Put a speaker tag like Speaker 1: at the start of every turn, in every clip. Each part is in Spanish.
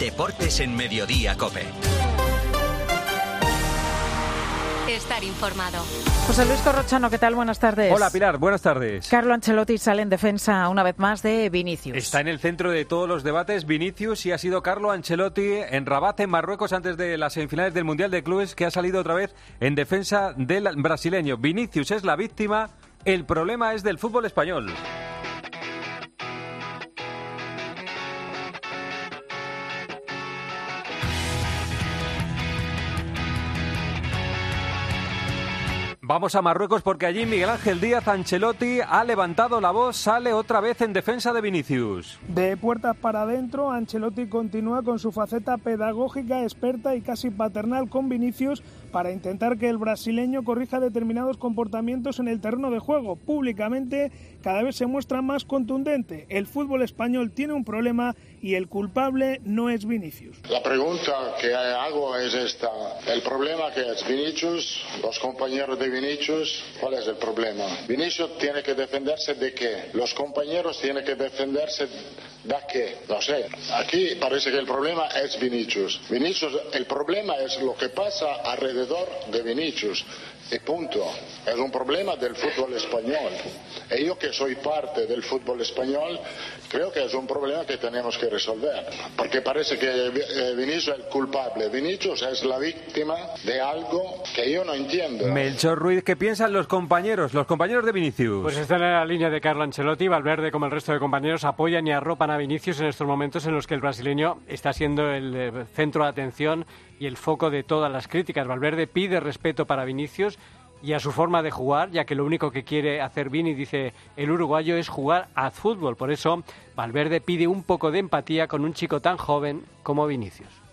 Speaker 1: Deportes en Mediodía Cope.
Speaker 2: Estar informado.
Speaker 3: José Luis Corrochano, ¿qué tal? Buenas tardes.
Speaker 4: Hola Pilar, buenas tardes.
Speaker 3: Carlo Ancelotti sale en defensa una vez más de Vinicius.
Speaker 4: Está en el centro de todos los debates Vinicius y ha sido Carlo Ancelotti en Rabat, en Marruecos, antes de las semifinales del Mundial de Clubes, que ha salido otra vez en defensa del brasileño. Vinicius es la víctima, el problema es del fútbol español. Vamos a Marruecos porque allí Miguel Ángel Díaz Ancelotti ha levantado la voz, sale otra vez en defensa de Vinicius.
Speaker 5: De puertas para adentro, Ancelotti continúa con su faceta pedagógica, experta y casi paternal con Vinicius para intentar que el brasileño corrija determinados comportamientos en el terreno de juego. Públicamente cada vez se muestra más contundente. El fútbol español tiene un problema y el culpable no es Vinicius.
Speaker 6: La pregunta que hago es esta. El problema que es Vinicius, los compañeros de Vinicius, ¿cuál es el problema? Vinicius tiene que defenderse de qué? Los compañeros tienen que defenderse de qué? No sé. Aquí parece que el problema es Vinicius. Vinicius, el problema es lo que pasa alrededor de Vinicius. Y punto. Es un problema del fútbol español. Y yo que soy parte del fútbol español, creo que es un problema que tenemos que resolver. Porque parece que eh, Vinicius es el culpable. Vinicius es la víctima de algo que yo no entiendo.
Speaker 4: Melchor Ruiz, ¿qué piensan los compañeros, los compañeros de Vinicius?
Speaker 7: Pues están en la línea de Carlo Ancelotti. Valverde, como el resto de compañeros, apoyan y arropan a Vinicius en estos momentos en los que el brasileño está siendo el eh, centro de atención y el foco de todas las críticas. Valverde pide respeto para Vinicius y a su forma de jugar, ya que lo único que quiere hacer Vini, dice el uruguayo, es jugar a fútbol. Por eso Valverde pide un poco de empatía con un chico tan joven como Vinicius.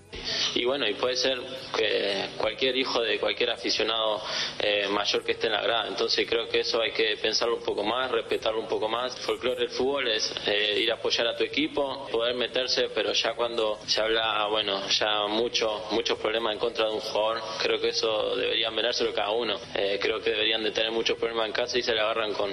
Speaker 8: Y bueno, y puede ser que cualquier hijo de cualquier aficionado eh, mayor que esté en la grada. Entonces creo que eso hay que pensarlo un poco más, respetarlo un poco más. Folclore del fútbol es eh, ir a apoyar a tu equipo, poder meterse, pero ya cuando se habla, bueno, ya mucho, muchos problemas en contra de un jugador, creo que eso deberían venárselo cada uno. Eh, creo que deberían de tener muchos problemas en casa y se le agarran con,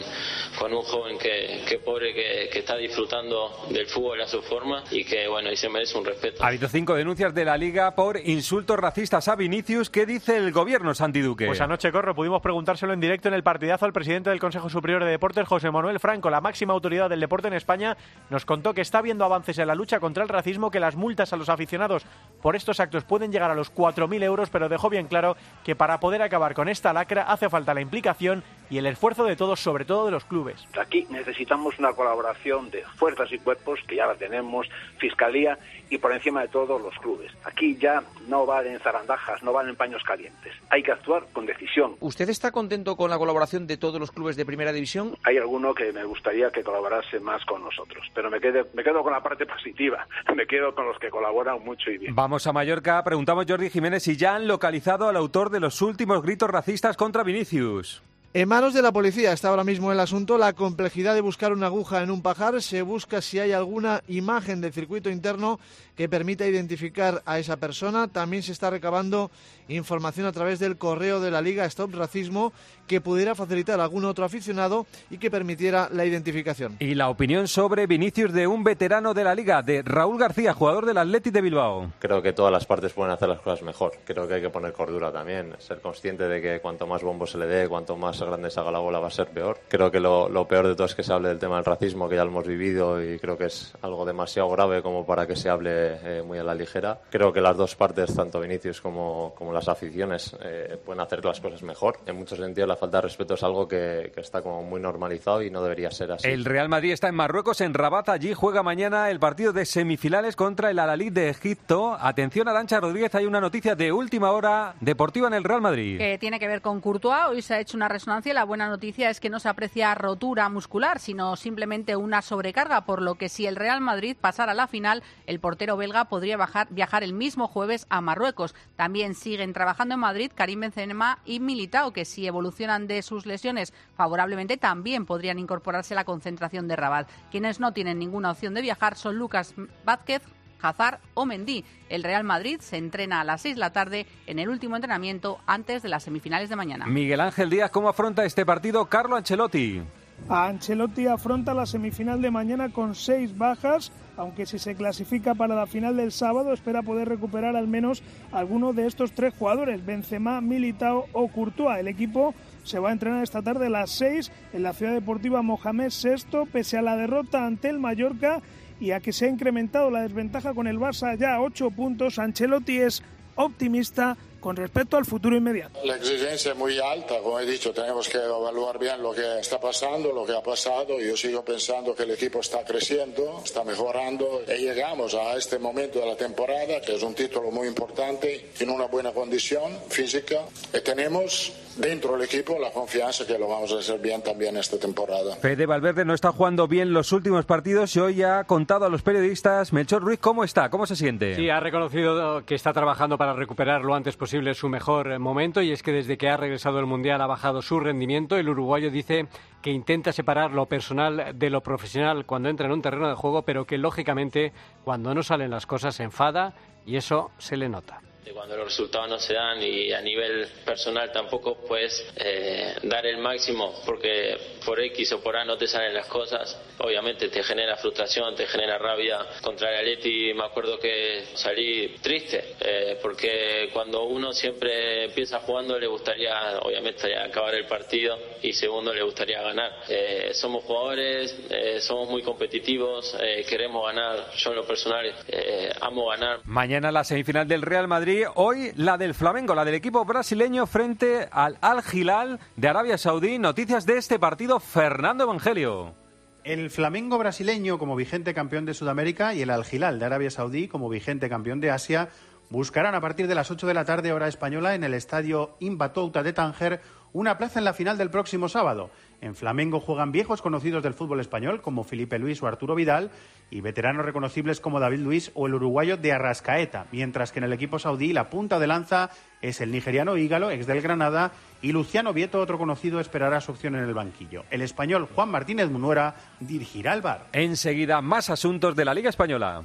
Speaker 8: con un joven que, que pobre que, está disfrutando del fútbol a su forma y que bueno, y se merece un respeto.
Speaker 4: Habido cinco denuncias de Liga por insultos racistas a Vinicius. ¿Qué dice el gobierno, Santi Duque?
Speaker 9: Pues anoche, Corro, pudimos preguntárselo en directo en el partidazo al presidente del Consejo Superior de Deportes, José Manuel Franco, la máxima autoridad del deporte en España, nos contó que está viendo avances en la lucha contra el racismo, que las multas a los aficionados por estos actos pueden llegar a los 4.000 euros, pero dejó bien claro que para poder acabar con esta lacra hace falta la implicación y el esfuerzo de todos, sobre todo de los clubes.
Speaker 10: Aquí necesitamos una colaboración de fuerzas y cuerpos, que ya la tenemos, Fiscalía y por encima de todo los clubes. Aquí ya no valen zarandajas, no valen paños calientes. Hay que actuar con decisión.
Speaker 11: ¿Usted está contento con la colaboración de todos los clubes de primera división?
Speaker 10: Hay alguno que me gustaría que colaborase más con nosotros, pero me, quedo, me quedo con la parte positiva, me quedo con los que colaboran mucho y bien.
Speaker 4: Vamos a Mallorca, preguntamos Jordi Jiménez si ya han localizado al autor de los últimos gritos racistas contra Vinicius.
Speaker 12: En manos de la policía está ahora mismo el asunto. La complejidad de buscar una aguja en un pajar se busca si hay alguna imagen del circuito interno que permita identificar a esa persona. También se está recabando información a través del correo de la Liga Stop Racismo que pudiera facilitar a algún otro aficionado y que permitiera la identificación.
Speaker 4: Y la opinión sobre Vinicius de un veterano de la Liga, de Raúl García, jugador del Athletic de Bilbao.
Speaker 13: Creo que todas las partes pueden hacer las cosas mejor. Creo que hay que poner cordura también, ser consciente de que cuanto más bombo se le dé, cuanto más grande se haga la bola va a ser peor. Creo que lo, lo peor de todo es que se hable del tema del racismo, que ya lo hemos vivido y creo que es algo demasiado grave como para que se hable eh, muy a la ligera. Creo que las dos partes, tanto Vinicius como, como las aficiones, eh, pueden hacer las cosas mejor. En muchos sentidos la falta de respeto es algo que, que, está como muy normalizado y no debería ser así.
Speaker 4: El Real Madrid está en Marruecos, en Rabat. Allí juega mañana el partido de semifinales contra el Al-Ahly de Egipto. Atención, Arancha Rodríguez, hay una noticia de última hora deportiva en el Real Madrid.
Speaker 14: Que tiene que ver con Courtois. Hoy se ha hecho una resonancia la buena noticia es que no se aprecia rotura muscular, sino simplemente una sobrecarga, por lo que si el Real Madrid pasara a la final, el portero belga podría bajar, viajar el mismo jueves a Marruecos. También siguen trabajando en Madrid Karim Benzema y Militao, que si evolucionan de sus lesiones favorablemente también podrían incorporarse a la concentración de Rabat. Quienes no tienen ninguna opción de viajar son Lucas Vázquez, Hazard o Mendy. El Real Madrid se entrena a las 6 de la tarde en el último entrenamiento antes de las semifinales de mañana.
Speaker 4: Miguel Ángel Díaz, ¿cómo afronta este partido Carlo Ancelotti?
Speaker 5: A Ancelotti afronta la semifinal de mañana con seis bajas aunque si se clasifica para la final del sábado espera poder recuperar al menos alguno de estos tres jugadores, Benzema, Militao o Courtois. El equipo se va a entrenar esta tarde a las 6 en la Ciudad Deportiva Mohamed VI, pese a la derrota ante el Mallorca y a que se ha incrementado la desventaja con el Barça ya a 8 puntos. Ancelotti es optimista con respecto al futuro inmediato.
Speaker 6: La exigencia es muy alta, como he dicho, tenemos que evaluar bien lo que está pasando, lo que ha pasado. Yo sigo pensando que el equipo está creciendo, está mejorando y llegamos a este momento de la temporada, que es un título muy importante, en una buena condición física y tenemos dentro del equipo la confianza que lo vamos a hacer bien también esta temporada.
Speaker 4: Fede Valverde no está jugando bien los últimos partidos y hoy ha contado a los periodistas, Melchor Ruiz, ¿cómo está? ¿Cómo se siente?
Speaker 7: Sí, ha reconocido que está trabajando para recuperar lo antes posible su mejor momento y es que desde que ha regresado el Mundial ha bajado su rendimiento. El uruguayo dice que intenta separar lo personal de lo profesional cuando entra en un terreno de juego, pero que lógicamente cuando no salen las cosas se enfada y eso se le nota
Speaker 8: cuando los resultados no se dan y a nivel personal tampoco puedes eh, dar el máximo porque por X o por A no te salen las cosas, obviamente te genera frustración, te genera rabia. Contra el Atleti me acuerdo que salí triste eh, porque cuando uno siempre empieza jugando le gustaría obviamente acabar el partido y segundo le gustaría ganar. Eh, somos jugadores, somos muy competitivos, queremos ganar. Yo en lo personal amo ganar.
Speaker 4: Mañana la semifinal del Real Madrid hoy la del Flamengo, la del equipo brasileño frente al Al Hilal de Arabia Saudí. Noticias de este partido, Fernando Evangelio.
Speaker 15: El Flamengo brasileño como vigente campeón de Sudamérica y el Al Hilal de Arabia Saudí como vigente campeón de Asia buscarán a partir de las 8 de la tarde hora española en el estadio Imbatouta de Tánger una plaza en la final del próximo sábado. En Flamengo juegan viejos conocidos del fútbol español como Felipe Luis o Arturo Vidal y veteranos reconocibles como David Luis o el uruguayo de Arrascaeta, mientras que en el equipo saudí la punta de lanza es el nigeriano Ígalo, ex del Granada, y Luciano Vieto, otro conocido, esperará su opción en el banquillo. El español Juan Martínez Munuera dirigirá el bar.
Speaker 4: Enseguida, más asuntos de la Liga Española.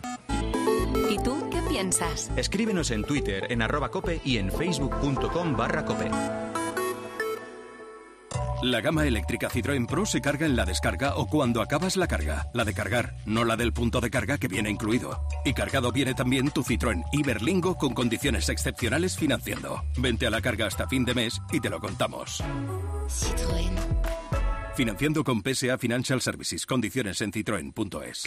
Speaker 16: ¿Y tú qué piensas?
Speaker 1: Escríbenos en Twitter, en arroba cope y en facebook.com barra cope.
Speaker 17: La gama eléctrica Citroën Pro se carga en la descarga o cuando acabas la carga. La de cargar, no la del punto de carga que viene incluido. Y cargado viene también tu Citroën Iberlingo con condiciones excepcionales financiando. Vente a la carga hasta fin de mes y te lo contamos. Citroën. Financiando con PSA Financial Services. Condiciones en citroen.es.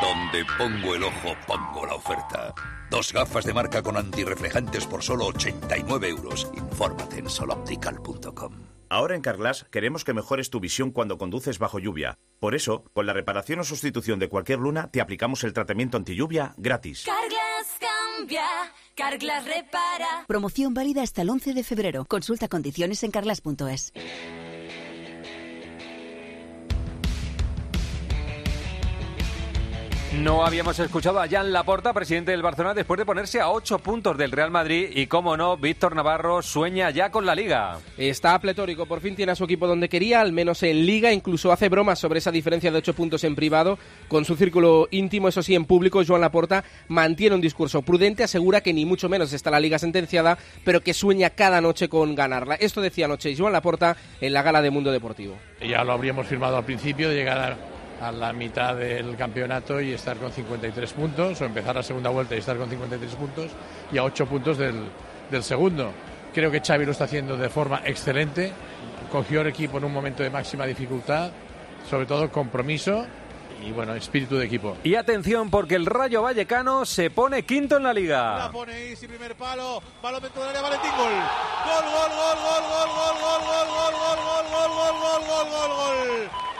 Speaker 18: Donde pongo el ojo, pongo la oferta. Dos gafas de marca con antirreflejantes por solo 89 euros. Infórmate en soloptical.com.
Speaker 19: Ahora en Carglass queremos que mejores tu visión cuando conduces bajo lluvia. Por eso, con la reparación o sustitución de cualquier luna, te aplicamos el tratamiento anti lluvia gratis.
Speaker 20: Carglass cambia, Carglass repara.
Speaker 21: Promoción válida hasta el 11 de febrero. Consulta condiciones en carglass.es.
Speaker 4: No habíamos escuchado a Jan Laporta, presidente del Barcelona, después de ponerse a ocho puntos del Real Madrid. Y cómo no, Víctor Navarro sueña ya con la Liga.
Speaker 22: Está pletórico, por fin tiene a su equipo donde quería, al menos en Liga. Incluso hace bromas sobre esa diferencia de ocho puntos en privado. Con su círculo íntimo, eso sí, en público, Joan Laporta mantiene un discurso prudente, asegura que ni mucho menos está la Liga sentenciada, pero que sueña cada noche con ganarla. Esto decía anoche Joan Laporta en la gala de Mundo Deportivo.
Speaker 23: Ya lo habríamos firmado al principio, de llegar a a la mitad del campeonato y estar con 53 puntos, o empezar la segunda vuelta y estar con 53 puntos, y a 8 puntos del, del segundo. Creo que Xavi lo está haciendo de forma excelente, cogió el equipo en un momento de máxima dificultad, sobre todo compromiso y bueno, espíritu de equipo.
Speaker 4: Y atención porque el Rayo Vallecano se pone quinto en la liga.
Speaker 24: La pone Isi, primer palo, balón dentro del área, Valentín, gol. Gol, gol, gol, gol, gol, gol, gol, gol, gol, gol, gol, gol, gol, gol, gol, gol. Gol.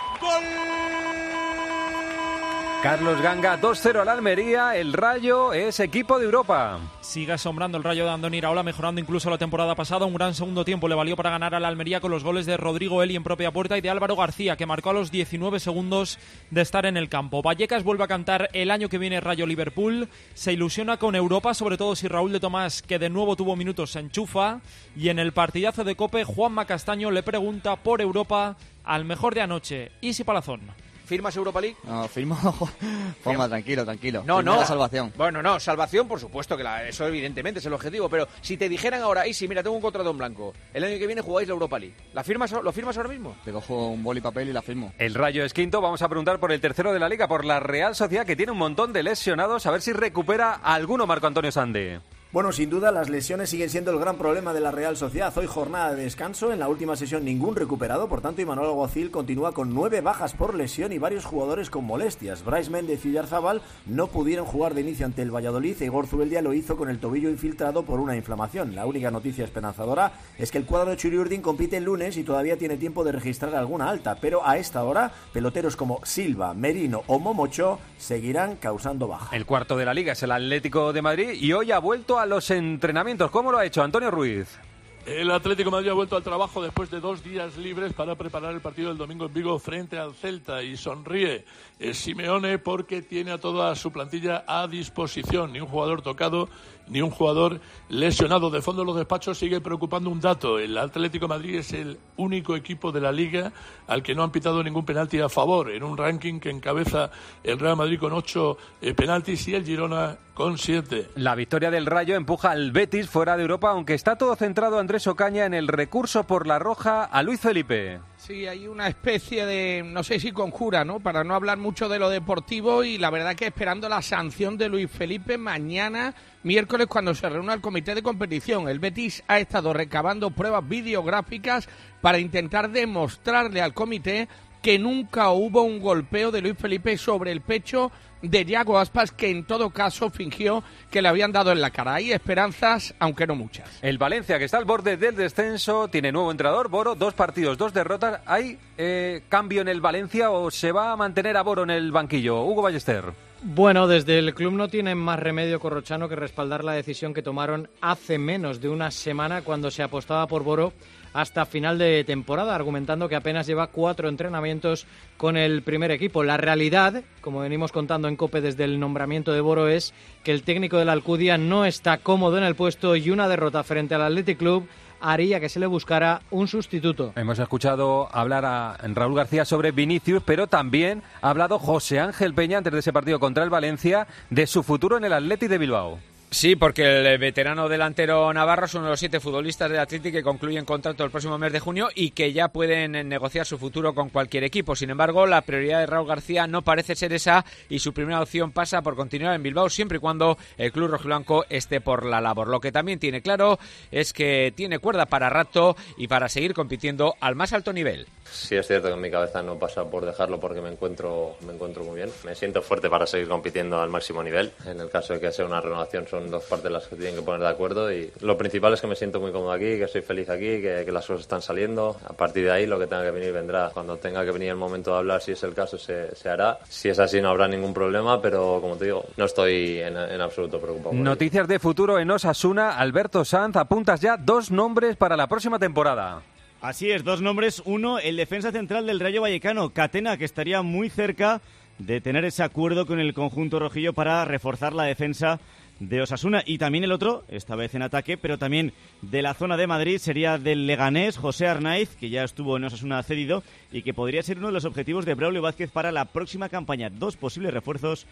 Speaker 4: Carlos Ganga, 2-0 al Almería. El Rayo es equipo de Europa.
Speaker 25: Sigue asombrando el Rayo de Andoni Iraola, mejorando incluso la temporada pasada. Un gran segundo tiempo le valió para ganar al Almería con los goles de Rodrigo Eli en propia puerta y de Álvaro García, que marcó a los 19 segundos de estar en el campo. Vallecas vuelve a cantar el año que viene Rayo Liverpool. Se ilusiona con Europa, sobre todo si Raúl de Tomás, que de nuevo tuvo minutos, se enchufa. Y en el partidazo de Cope, Juanma Castaño le pregunta por Europa al mejor de anoche, Isi Palazón.
Speaker 26: ¿Firmas Europa League?
Speaker 27: No, firmo. Forma, tranquilo, tranquilo.
Speaker 26: No, no.
Speaker 27: la salvación.
Speaker 26: Bueno, no, salvación, por supuesto, que la- eso evidentemente es el objetivo. Pero si te dijeran ahora, y si mira, tengo un contrato en blanco, el año que viene jugáis la Europa League, ¿la firmas, ¿lo firmas ahora mismo?
Speaker 27: Te cojo un boli y papel y la firmo.
Speaker 4: El Rayo es quinto. Vamos a preguntar por el tercero de la liga, por la Real Sociedad, que tiene un montón de lesionados. A ver si recupera alguno Marco Antonio Sande.
Speaker 28: Bueno, sin duda las lesiones siguen siendo el gran problema de la Real Sociedad. Hoy jornada de descanso, en la última sesión ningún recuperado, por tanto Imanol Alguacil continúa con nueve bajas por lesión y varios jugadores con molestias. Bryce Méndez y Yarzabal no pudieron jugar de inicio ante el Valladolid e Igor Zubeldia lo hizo con el tobillo infiltrado por una inflamación. La única noticia esperanzadora es que el cuadro de Churiurdin compite el lunes y todavía tiene tiempo de registrar alguna alta, pero a esta hora peloteros como Silva, Merino o Momocho seguirán causando baja.
Speaker 4: El cuarto de la liga es el Atlético de Madrid y hoy ha vuelto a los entrenamientos. ¿Cómo lo ha hecho Antonio Ruiz?
Speaker 29: El Atlético de Madrid ha vuelto al trabajo después de dos días libres para preparar el partido del domingo en Vigo frente al Celta y sonríe eh, Simeone porque tiene a toda su plantilla a disposición. Ni un jugador tocado, ni un jugador lesionado. De fondo los despachos sigue preocupando un dato. El Atlético Madrid es el único equipo de la liga al que no han pitado ningún penalti a favor en un ranking que encabeza el Real Madrid con ocho eh, penaltis y el Girona con siete.
Speaker 4: La victoria del Rayo empuja al Betis fuera de Europa, aunque está todo centrado Andrés Ocaña en el recurso por la roja a Luis Felipe.
Speaker 22: Sí, hay una especie de, no sé si conjura, ¿no? Para no hablar mucho de lo deportivo y la verdad que esperando la sanción de Luis Felipe mañana, miércoles, cuando se reúna el comité de competición. El Betis ha estado recabando pruebas videográficas para intentar demostrarle al comité que nunca hubo un golpeo de Luis Felipe sobre el pecho de Yago Aspas, que en todo caso fingió que le habían dado en la cara. Hay esperanzas, aunque no muchas.
Speaker 4: El Valencia, que está al borde del descenso, tiene nuevo entrenador, Boro, dos partidos, dos derrotas. ¿Hay eh, cambio en el Valencia o se va a mantener a Boro en el banquillo? Hugo Ballester.
Speaker 30: Bueno, desde el club no tienen más remedio Corrochano que respaldar la decisión que tomaron hace menos de una semana cuando se apostaba por Boro hasta final de temporada, argumentando que apenas lleva cuatro entrenamientos con el primer equipo. La realidad, como venimos contando en COPE desde el nombramiento de Boro, es que el técnico de la Alcudia no está cómodo en el puesto y una derrota frente al Athletic Club haría que se le buscara un sustituto.
Speaker 4: Hemos escuchado hablar a Raúl García sobre Vinicius, pero también ha hablado José Ángel Peña antes de ese partido contra el Valencia de su futuro en el Athletic de Bilbao.
Speaker 26: Sí, porque el veterano delantero Navarro es uno de los siete futbolistas del Atlético que concluyen contrato el próximo mes de junio y que ya pueden negociar su futuro con cualquier equipo. Sin embargo, la prioridad de Raúl García no parece ser esa y su primera opción pasa por continuar en Bilbao siempre y cuando el club rojiblanco esté por la labor. Lo que también tiene claro es que tiene cuerda para rato y para seguir compitiendo al más alto nivel.
Speaker 13: Sí es cierto que en mi cabeza no pasa por dejarlo porque me encuentro, me encuentro muy bien. Me siento fuerte para seguir compitiendo al máximo nivel. En el caso de que sea una renovación son dos partes las que tienen que poner de acuerdo y lo principal es que me siento muy cómodo aquí, que soy feliz aquí, que, que las cosas están saliendo. A partir de ahí lo que tenga que venir vendrá. Cuando tenga que venir el momento de hablar, si es el caso, se, se hará. Si es así no habrá ningún problema, pero como te digo, no estoy en, en absoluto preocupado. ello.
Speaker 4: Noticias de futuro en Osasuna. Alberto Sanz, apuntas ya dos nombres para la próxima temporada.
Speaker 17: Así es, dos nombres. Uno, el defensa central del Rayo Vallecano, Catena, que estaría muy cerca de tener ese acuerdo con el conjunto rojillo para reforzar la defensa de Osasuna. Y también el otro, esta vez en ataque, pero también de la zona de Madrid, sería del Leganés, José Arnaiz, que ya estuvo en Osasuna cedido y que podría ser uno de los objetivos de Braulio Vázquez para la próxima campaña. Dos posibles refuerzos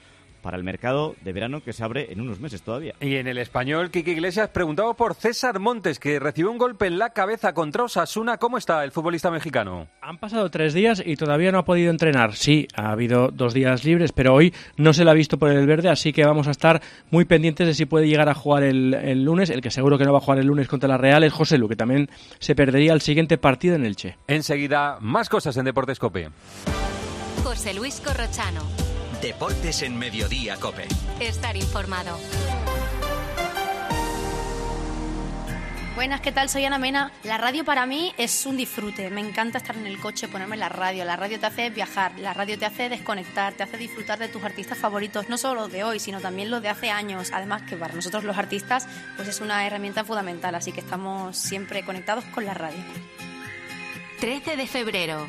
Speaker 17: para el mercado de verano que se abre en unos meses todavía.
Speaker 4: Y en el español, Kiki Iglesias preguntaba por César Montes, que recibió un golpe en la cabeza contra Osasuna. ¿Cómo está el futbolista mexicano?
Speaker 31: Han pasado tres días y todavía no ha podido entrenar. Sí, ha habido dos días libres, pero hoy no se le ha visto por el verde, así que vamos a estar muy pendientes de si puede llegar a jugar el, el lunes. El que seguro que no va a jugar el lunes contra la Real es José Lu, que también se perdería el siguiente partido en el Che.
Speaker 4: Enseguida, más cosas en Deportes Cope.
Speaker 21: José Luis Corrochano.
Speaker 1: Deportes en Mediodía, Cope.
Speaker 21: Estar informado.
Speaker 32: Buenas, ¿qué tal? Soy Ana Mena. La radio para mí es un disfrute. Me encanta estar en el coche, ponerme la radio. La radio te hace viajar, la radio te hace desconectar, te hace disfrutar de tus artistas favoritos, no solo los de hoy, sino también los de hace años. Además que para nosotros los artistas pues es una herramienta fundamental, así que estamos siempre conectados con la radio.
Speaker 21: 13 de febrero,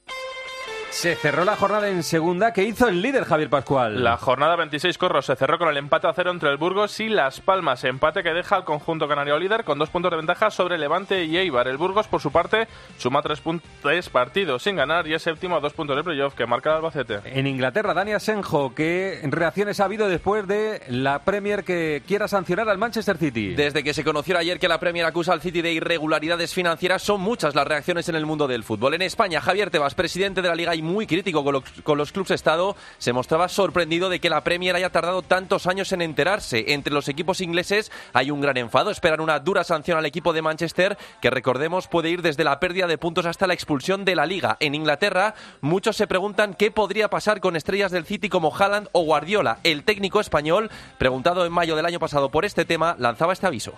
Speaker 4: Se cerró la jornada en segunda que hizo el líder Javier Pascual.
Speaker 33: La jornada 26 Corros se cerró con el empate a cero entre el Burgos y Las Palmas. Empate que deja al conjunto canario líder con dos puntos de ventaja sobre Levante y Eibar. El Burgos, por su parte, suma tres, puntos, partidos sin ganar y es séptimo a dos puntos de playoff que marca el Albacete.
Speaker 4: En Inglaterra, Dani Asenjo, ¿qué reacciones ha habido después de la Premier que quiera sancionar al Manchester City?
Speaker 29: Desde que se conoció ayer que la Premier acusa al City de irregularidades financieras, son muchas las reacciones en el mundo del fútbol. En España, Javier Tebas, presidente de la Liga y muy crítico con los, con los clubes Estado, se mostraba sorprendido de que la Premier haya tardado tantos años en enterarse. Entre los equipos ingleses hay un gran enfado. Esperan una dura sanción al equipo de Manchester, que recordemos puede ir desde la pérdida de puntos hasta la expulsión de la Liga. En Inglaterra, muchos se preguntan qué podría pasar con estrellas del City como Haaland o Guardiola. El técnico español, preguntado en mayo del año pasado por este tema, lanzaba este aviso.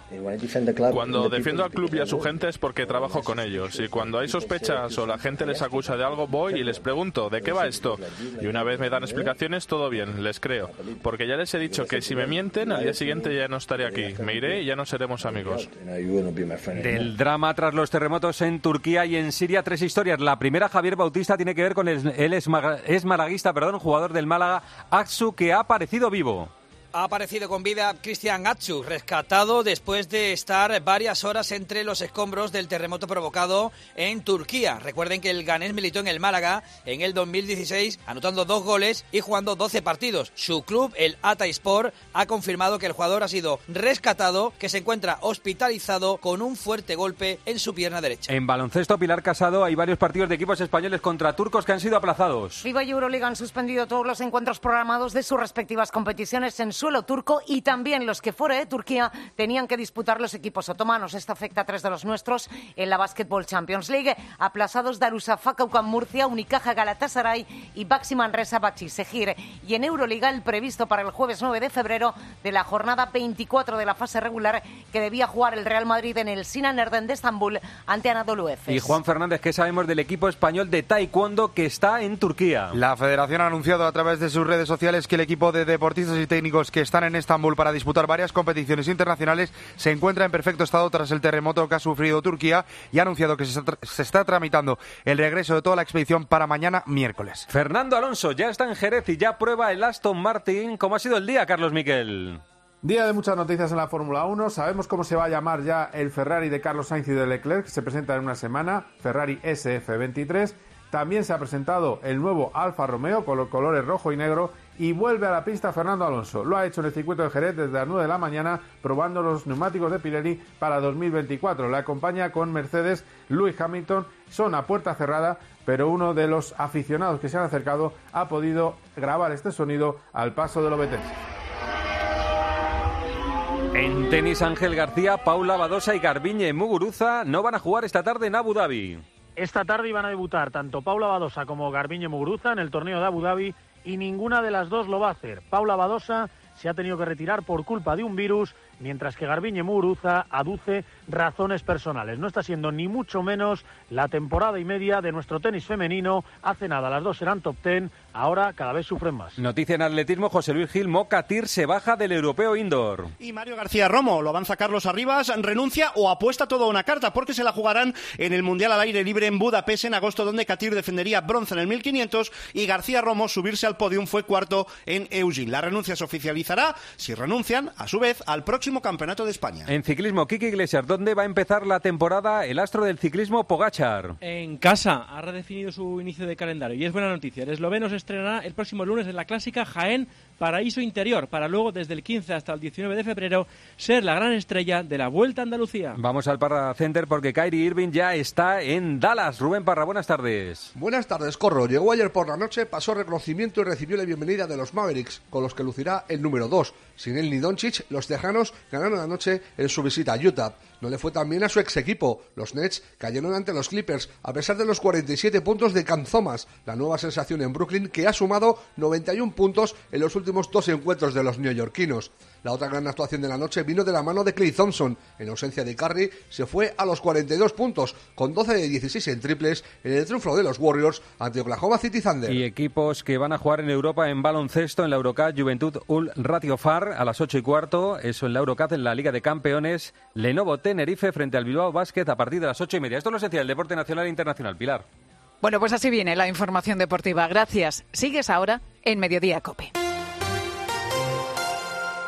Speaker 33: Cuando defiendo al club y a su gente es porque trabajo con ellos. Y cuando hay sospechas o la gente les acusa de algo, voy y les pregunto, ¿de qué va esto? Y una vez me dan explicaciones, todo bien, les creo. Porque ya les he dicho que si me mienten, al día siguiente ya no estaré aquí. Me iré y ya no seremos amigos.
Speaker 4: Del drama tras los terremotos en Turquía y en Siria, tres historias. La primera, Javier Bautista, tiene que ver con el, él es, perdón, jugador del Málaga, Aksu, que ha aparecido vivo.
Speaker 31: Ha aparecido con vida Cristian Atsu, rescatado después de estar varias horas entre los escombros del terremoto provocado en Turquía. Recuerden que el ganés militó en el Málaga en el 2016, anotando dos goles y jugando 12 partidos. Su club, el Ataspor, ha confirmado que el jugador ha sido rescatado, que se encuentra hospitalizado con un fuerte golpe en su pierna derecha.
Speaker 4: En baloncesto, Pilar Casado, hay varios partidos de equipos españoles contra turcos que han sido aplazados.
Speaker 34: FIBA y Euroliga han suspendido todos los encuentros programados de sus respectivas competiciones en suelo turco y también los que fuera de Turquía tenían que disputar los equipos otomanos. Esto afecta a tres de los nuestros en la Basketball Champions League. Aplazados Darussafaka Ucam Murcia, Unicaja Galatasaray y Baxi Manresa Bachi Segir. Y en Euroliga el previsto para el jueves 9 de febrero de la jornada 24 de la fase regular que debía jugar el Real Madrid en el Sinan Erden de Estambul ante Anadolu Efes.
Speaker 4: Y Juan Fernández, ¿qué sabemos del equipo español de Taekwondo que está en Turquía?
Speaker 35: La federación ha anunciado a través de sus redes sociales que el equipo de deportistas y técnicos que están en Estambul para disputar varias competiciones internacionales se encuentra en perfecto estado tras el terremoto que ha sufrido Turquía y ha anunciado que se está, tra- se está tramitando el regreso de toda la expedición para mañana miércoles.
Speaker 4: Fernando Alonso ya está en Jerez y ya prueba el Aston Martin. ¿Cómo ha sido el día, Carlos Miquel?
Speaker 32: Día de muchas noticias en la Fórmula 1. Sabemos cómo se va a llamar ya el Ferrari de Carlos Sainz y de Leclerc, que se presenta en una semana, Ferrari SF23. También se ha presentado el nuevo Alfa Romeo con los colores rojo y negro y vuelve a la pista Fernando Alonso. Lo ha hecho en el circuito de Jerez desde las 9 de la mañana probando los neumáticos de Pirelli para 2024. Le acompaña con Mercedes Lewis Hamilton. Son a puerta cerrada, pero uno de los aficionados que se han acercado ha podido grabar este sonido al paso de los veteranos.
Speaker 4: En tenis, Ángel García, Paula Badosa y Garbiñe Muguruza no van a jugar esta tarde en Abu Dhabi.
Speaker 36: Esta tarde iban a debutar tanto Paula Badosa como Garbiñe Muguruza en el torneo de Abu Dhabi y ninguna de las dos lo va a hacer. Paula Badosa se ha tenido que retirar por culpa de un virus, mientras que Garbiñe Muguruza aduce razones personales. No está siendo ni mucho menos la temporada y media de nuestro tenis femenino. Hace nada, las dos eran top ten, ahora cada vez sufren más.
Speaker 4: Noticia en atletismo, José Luis Gil Mocatir se baja del europeo indoor.
Speaker 37: Y Mario García Romo, lo avanza Carlos Arribas, renuncia o apuesta toda una carta porque se la jugarán en el Mundial al aire libre en Budapest en agosto donde Katir defendería bronce en el 1500 y García Romo subirse al podium fue cuarto en Eugene. La renuncia se oficializará si renuncian a su vez al próximo Campeonato de España.
Speaker 4: En ciclismo, Kiki Iglesias, ¿dónde va a empezar la temporada el astro del ciclismo Pogachar?
Speaker 38: En casa ha redefinido su inicio de calendario y es buena noticia. El esloveno se estrenará el próximo lunes en la clásica Jaén
Speaker 39: paraíso interior, para luego desde el 15 hasta el 19 de febrero ser la gran estrella de la Vuelta a Andalucía.
Speaker 4: Vamos al Parra Center porque Kyrie Irving ya está en Dallas. Rubén Parra, buenas tardes.
Speaker 40: Buenas tardes, Corro. Llegó ayer por la noche, pasó reconocimiento y recibió la bienvenida de los Mavericks, con los que lucirá el número 2. Sin él ni Doncic, los tejanos ganaron anoche en su visita a Utah. No le fue tan bien a su ex equipo. Los Nets cayeron ante los Clippers, a pesar de los 47 puntos de Canzomas, la nueva sensación en Brooklyn que ha sumado 91 puntos en los últimos dos encuentros de los neoyorquinos. La otra gran actuación de la noche vino de la mano de Clay Thompson. En ausencia de Curry, se fue a los 42 puntos, con 12 de 16 en triples, en el triunfo de los Warriors ante Oklahoma City Thunder.
Speaker 4: Y equipos que van a jugar en Europa en baloncesto en la Eurocup, Juventud Ul Ratiofar a las 8 y cuarto, eso en la Eurocup en la Liga de Campeones, Lenovo Tenerife frente al Bilbao Basket a partir de las 8 y media. Esto lo decía el deporte nacional e internacional. Pilar.
Speaker 41: Bueno, pues así viene la información deportiva. Gracias. Sigues ahora en Mediodía Cope.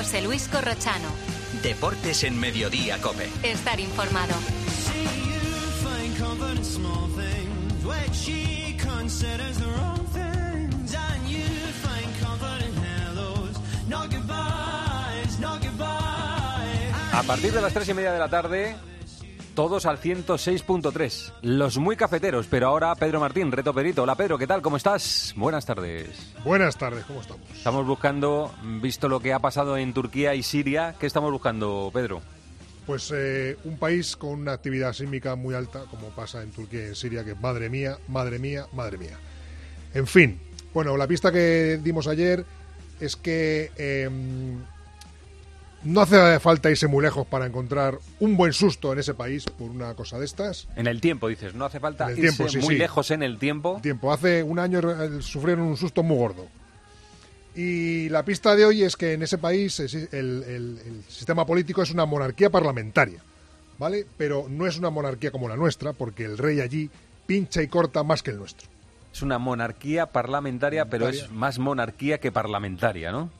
Speaker 42: José Luis Corrochano.
Speaker 1: Deportes en Mediodía Cope.
Speaker 42: Estar informado.
Speaker 4: A partir de las 3 y media de la tarde, todos al 106.3. Los muy cafeteros, pero ahora Pedro Martín, Reto Perito. Hola Pedro, ¿qué tal? ¿Cómo estás? Buenas tardes.
Speaker 43: Buenas tardes, ¿cómo estamos?
Speaker 4: Estamos buscando, visto lo que ha pasado en Turquía y Siria, ¿qué estamos buscando, Pedro?
Speaker 43: Pues eh, un país con una actividad sísmica muy alta, como pasa en Turquía y en Siria, que madre mía, madre mía, madre mía. En fin, bueno, la pista que dimos ayer es que em, no hace falta irse muy lejos para encontrar un buen susto en ese país por una cosa de estas.
Speaker 4: En el tiempo, dices, no hace falta irse
Speaker 43: tiempo, sí,
Speaker 4: muy
Speaker 43: sí.
Speaker 4: lejos en el tiempo.
Speaker 43: Tiempo. Hace un año eh, sufrieron un susto muy gordo. Y la pista de hoy es que en ese país el, el- el sistema político es una monarquía parlamentaria, ¿vale? Pero no es una monarquía como la nuestra, porque el rey allí pincha y corta más que el nuestro.
Speaker 4: Es una monarquía parlamentaria, pero es más monarquía que parlamentaria, ¿no?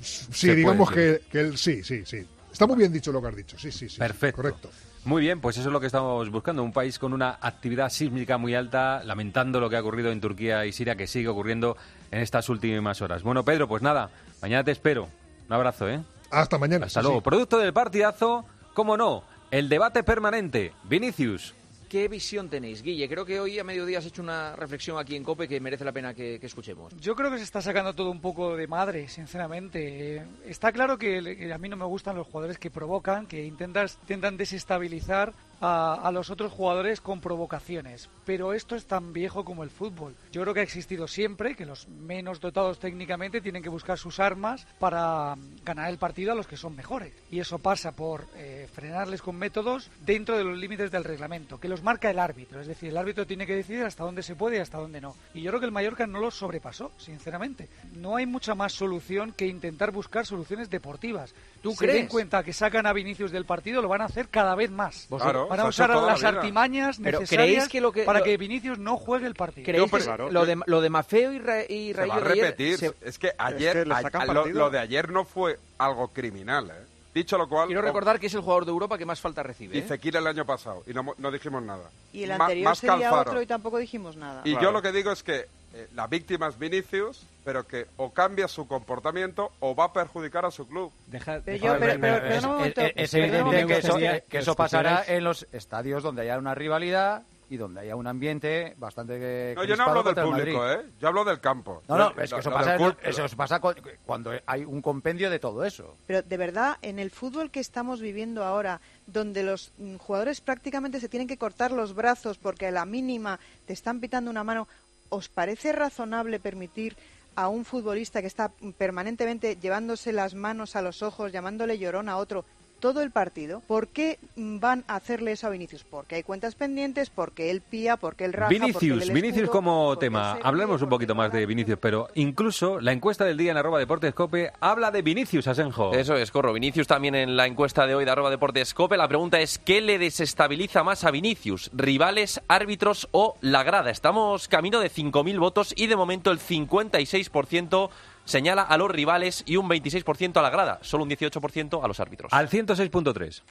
Speaker 43: Sí, digamos que, sí, sí, sí. Está muy bien dicho lo que has dicho, sí, sí, sí.
Speaker 4: Perfecto.
Speaker 43: Correcto.
Speaker 4: Muy bien, pues eso es lo que estamos buscando. Un país con una actividad sísmica muy alta, lamentando lo que ha ocurrido en Turquía y Siria, que sigue ocurriendo en estas últimas horas. Bueno, Pedro, pues nada, mañana te espero. Un abrazo, ¿eh?
Speaker 43: Hasta mañana.
Speaker 4: Hasta luego.
Speaker 43: sí.
Speaker 4: Producto del partidazo, cómo no, el debate permanente. Vinicius.
Speaker 44: ¿Qué visión tenéis, Guille? Creo que hoy a mediodía has hecho una reflexión aquí en COPE que merece la pena que, que escuchemos.
Speaker 45: Yo creo que se está sacando todo un poco de madre, sinceramente. Eh, está claro que, que a mí no me gustan los jugadores que provocan, que intentas, intentan desestabilizar a, los otros jugadores con provocaciones. Pero esto es tan viejo como el fútbol. Yo creo que ha existido siempre, que los menos dotados técnicamente tienen que buscar sus armas para mm, ganar el partido a los que son mejores. Y eso pasa por eh, frenarles con métodos dentro de los límites del reglamento, que los marca el árbitro. Es decir, el árbitro tiene que decidir hasta dónde se puede y hasta dónde no. Y yo creo que el Mallorca no lo sobrepasó, sinceramente. No hay mucha más solución que intentar buscar soluciones deportivas.
Speaker 44: ¿Tú
Speaker 45: Se
Speaker 44: crees?
Speaker 45: den cuenta que sacan a Vinicius del partido, lo van a hacer cada vez más.
Speaker 44: Claro,
Speaker 45: van a usar
Speaker 44: la
Speaker 45: las artimañas
Speaker 44: Pero
Speaker 45: necesarias
Speaker 44: ¿creéis que lo que-
Speaker 45: para
Speaker 44: lo-
Speaker 45: que Vinicius no juegue el partido.
Speaker 44: ¿Creéis que lo, de, lo de Mafeo y, Ra y
Speaker 46: Se
Speaker 44: Rayo
Speaker 46: va a
Speaker 44: ayer
Speaker 46: repetir.
Speaker 44: se-
Speaker 46: Es que ayer, a- a- lo, lo de ayer no fue algo criminal, ¿eh? Dicho lo cual...
Speaker 44: Quiero recordar que es el jugador de Europa que más falta recibe.
Speaker 46: Y
Speaker 44: ¿eh?
Speaker 46: Fekir el año pasado, y no, no dijimos nada.
Speaker 47: Y el
Speaker 46: Ma-
Speaker 47: anterior
Speaker 46: más que
Speaker 47: sería otro y tampoco dijimos nada.
Speaker 46: Y yo lo que digo es que eh, la víctima es Vinicius, pero que o cambia su comportamiento o va a perjudicar a su club.
Speaker 48: Deja-
Speaker 47: Pero
Speaker 48: deja-
Speaker 47: yo- pero- pero-
Speaker 48: es- evidente que eso,
Speaker 47: Gustaría
Speaker 48: que eso pasará en los estadios donde haya una rivalidad y donde haya un ambiente bastante
Speaker 46: No, yo no hablo del público. ¿eh? Yo hablo del campo.
Speaker 48: No, no, es que eso pasa, eso pasa cu- cuando hay un compendio de todo eso.
Speaker 47: Pero de verdad, en el fútbol que estamos viviendo ahora, donde los mm, jugadores prácticamente se tienen que cortar los brazos porque a la mínima te están pitando una mano, ¿os parece razonable permitir a un futbolista que está permanentemente llevándose las manos a los ojos, llamándole llorón a otro, todo el partido. ¿Por qué van a hacerle eso a Vinicius? Porque hay cuentas pendientes, porque él pía, porque él raja, porque
Speaker 4: Vinicius, Vinicius
Speaker 47: escudo,
Speaker 4: como
Speaker 47: porque
Speaker 4: tema. Hablemos un poquito más de Vinicius, pero incluso la encuesta del día en arroba deportes cope habla de Vinicius Asenjo.
Speaker 49: Eso es, corro. Vinicius también en la encuesta de hoy de arroba deportes cope. La pregunta es, ¿qué le desestabiliza más a Vinicius? ¿Rivales, árbitros o la grada? Estamos camino de 5.000 votos y de momento el 56% señala a los rivales y un 26% a la grada. Solo un 18% a los árbitros.
Speaker 4: Al 106.3.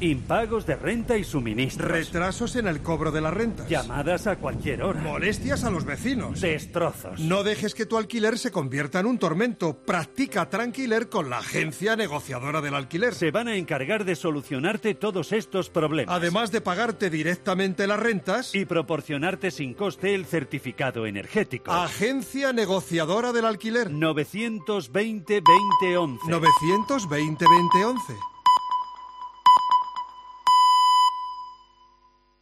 Speaker 50: Impagos de renta y suministros.
Speaker 51: Retrasos en el cobro de las rentas.
Speaker 50: Llamadas a cualquier hora.
Speaker 51: Molestias a los vecinos.
Speaker 50: Destrozos.
Speaker 51: No dejes que tu alquiler se convierta en un tormento. Practica Tranquiler con la agencia negociadora del alquiler.
Speaker 50: Se van a encargar de solucionarte todos estos problemas.
Speaker 51: Además de pagarte directamente las rentas.
Speaker 50: Y proporcionarte sin coste el certificado energético.
Speaker 51: Agencia negociadora del alquiler.
Speaker 50: 920 2011.
Speaker 51: 920 2011.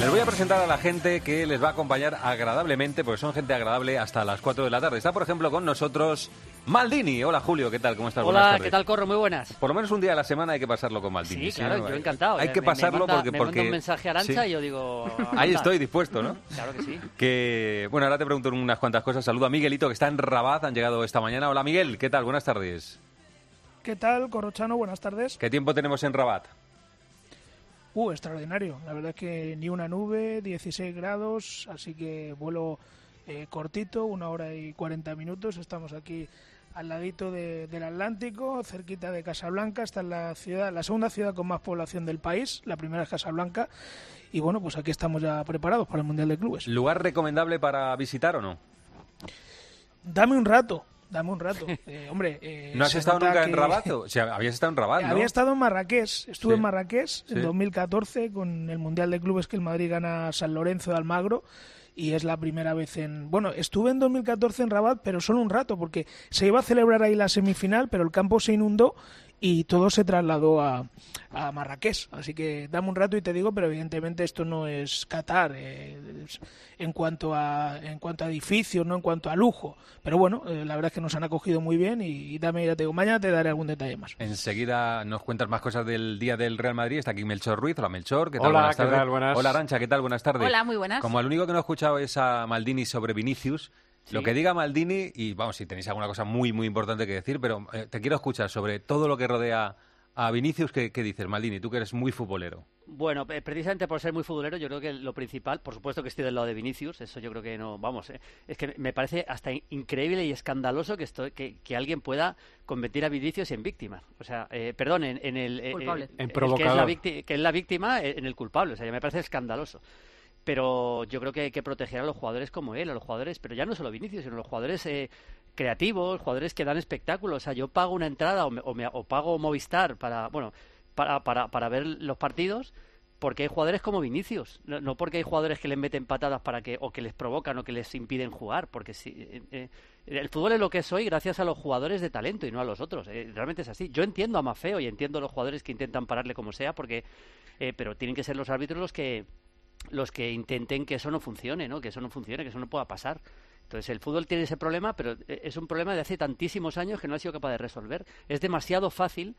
Speaker 4: Les voy a presentar a la gente que les va a acompañar agradablemente, porque son gente agradable hasta las 4 de la tarde. Está, por ejemplo, con nosotros Maldini. Hola, Julio, ¿qué tal? ¿Cómo estás? Buenas
Speaker 52: Hola. ¿qué tal, Corro? Muy buenas.
Speaker 4: Por lo menos un día a la semana hay que pasarlo con Maldini.
Speaker 52: Sí, claro, yo encantado.
Speaker 4: Hay
Speaker 52: Me-
Speaker 4: que
Speaker 52: me
Speaker 4: pasarlo
Speaker 52: manda-
Speaker 4: porque...
Speaker 52: me
Speaker 4: porque
Speaker 52: manda un mensaje a Arancha
Speaker 4: Sí.
Speaker 52: y yo digo...
Speaker 4: Ahí estoy dispuesto, ¿no?
Speaker 52: Claro que sí.
Speaker 4: Que, bueno, ahora te pregunto unas cuantas cosas. Saludo a Miguelito, que está en Rabat, han llegado esta mañana. Hola, Miguel, ¿qué tal? Buenas tardes.
Speaker 5: ¿Qué tal, Corrochano? Buenas tardes.
Speaker 4: ¿Qué tiempo tenemos en Rabat?
Speaker 5: Uh, extraordinario. La verdad es que ni una nube, 16 grados, así que vuelo eh, cortito, una hora y 40 minutos. Estamos aquí al ladito de- del Atlántico, cerquita de Casablanca. Esta es la ciudad, la segunda ciudad con más población del país. La primera es Casablanca. Y bueno, pues aquí estamos ya preparados para el Mundial de Clubes.
Speaker 4: ¿Lugar recomendable para visitar o no?
Speaker 5: Dame un rato, dame un rato. Eh, hombre, eh,
Speaker 4: ¿No has estado nunca en Rabat? O sea, habías estado en Rabat, ¿no?
Speaker 5: Había estado en Marrakech, estuve
Speaker 4: Sí.
Speaker 5: en Marrakech
Speaker 4: Sí.
Speaker 5: en 2014 con el Mundial de Clubes que el Madrid gana a San Lorenzo de Almagro y es la primera vez en... Bueno, estuve en 2014 en Rabat, pero solo un rato porque se iba a celebrar ahí la semifinal, pero el campo se inundó y todo se trasladó a, a Marrakech. Así que dame un rato y te digo, pero evidentemente esto no es Qatar eh, en cuanto a en cuanto a edificios, no en cuanto a lujo. Pero bueno, eh, la verdad es que nos han acogido muy bien y, y dame, ya te digo, mañana te daré algún detalle más.
Speaker 4: Enseguida nos cuentas más cosas del día del Real Madrid. Está aquí Melchor Ruiz. Hola, Melchor. ¿Qué tal?
Speaker 53: Hola,
Speaker 4: Buenas
Speaker 53: ¿qué
Speaker 4: tardes.
Speaker 53: tal? Buenas.
Speaker 4: Hola, Arancha. ¿Qué tal? Buenas tardes.
Speaker 14: Hola, muy buenas.
Speaker 4: Como el único que no he escuchado es a Maldini sobre Vinicius, lo que diga Maldini, y vamos, si tenéis alguna cosa muy, muy importante que decir, pero eh, te quiero escuchar sobre todo lo que rodea a Vinicius. ¿Qué, qué dices, Maldini? Tú que eres muy futbolero.
Speaker 52: Bueno, eh, precisamente por ser muy futbolero, yo creo que lo principal, por supuesto que estoy del lado de Vinicius, eso yo creo que no, vamos, eh, es que me parece hasta in- increíble y escandaloso que, esto, que, que alguien pueda convertir a Vinicius en víctima. O sea, eh, perdón, en, en el... eh,
Speaker 14: Culpable.
Speaker 52: eh,
Speaker 53: En
Speaker 52: el que, es
Speaker 53: provocador.
Speaker 52: la que es la víctima en el culpable, o sea, me parece escandaloso. Pero yo creo que hay que proteger a los jugadores como él, a los jugadores, pero ya no solo Vinicius, sino los jugadores eh, creativos, jugadores que dan espectáculos. O sea, yo pago una entrada o, me- o me- o pago Movistar para, bueno, para, para, para ver los partidos porque hay jugadores como Vinicius, no, no porque hay jugadores que les meten patadas para que o que les provocan o que les impiden jugar, porque si, eh, eh, el fútbol es lo que es hoy gracias a los jugadores de talento y no a los otros. eh, realmente es así. Yo entiendo a Mafeo y entiendo a los jugadores que intentan pararle como sea, porque eh, pero tienen que ser los árbitros los que los que intenten que eso no funcione, ¿no? Que eso no funcione, que eso no pueda pasar. Entonces el fútbol tiene ese problema, pero eh, es un problema de hace tantísimos años que no ha sido capaz de resolver. Es demasiado fácil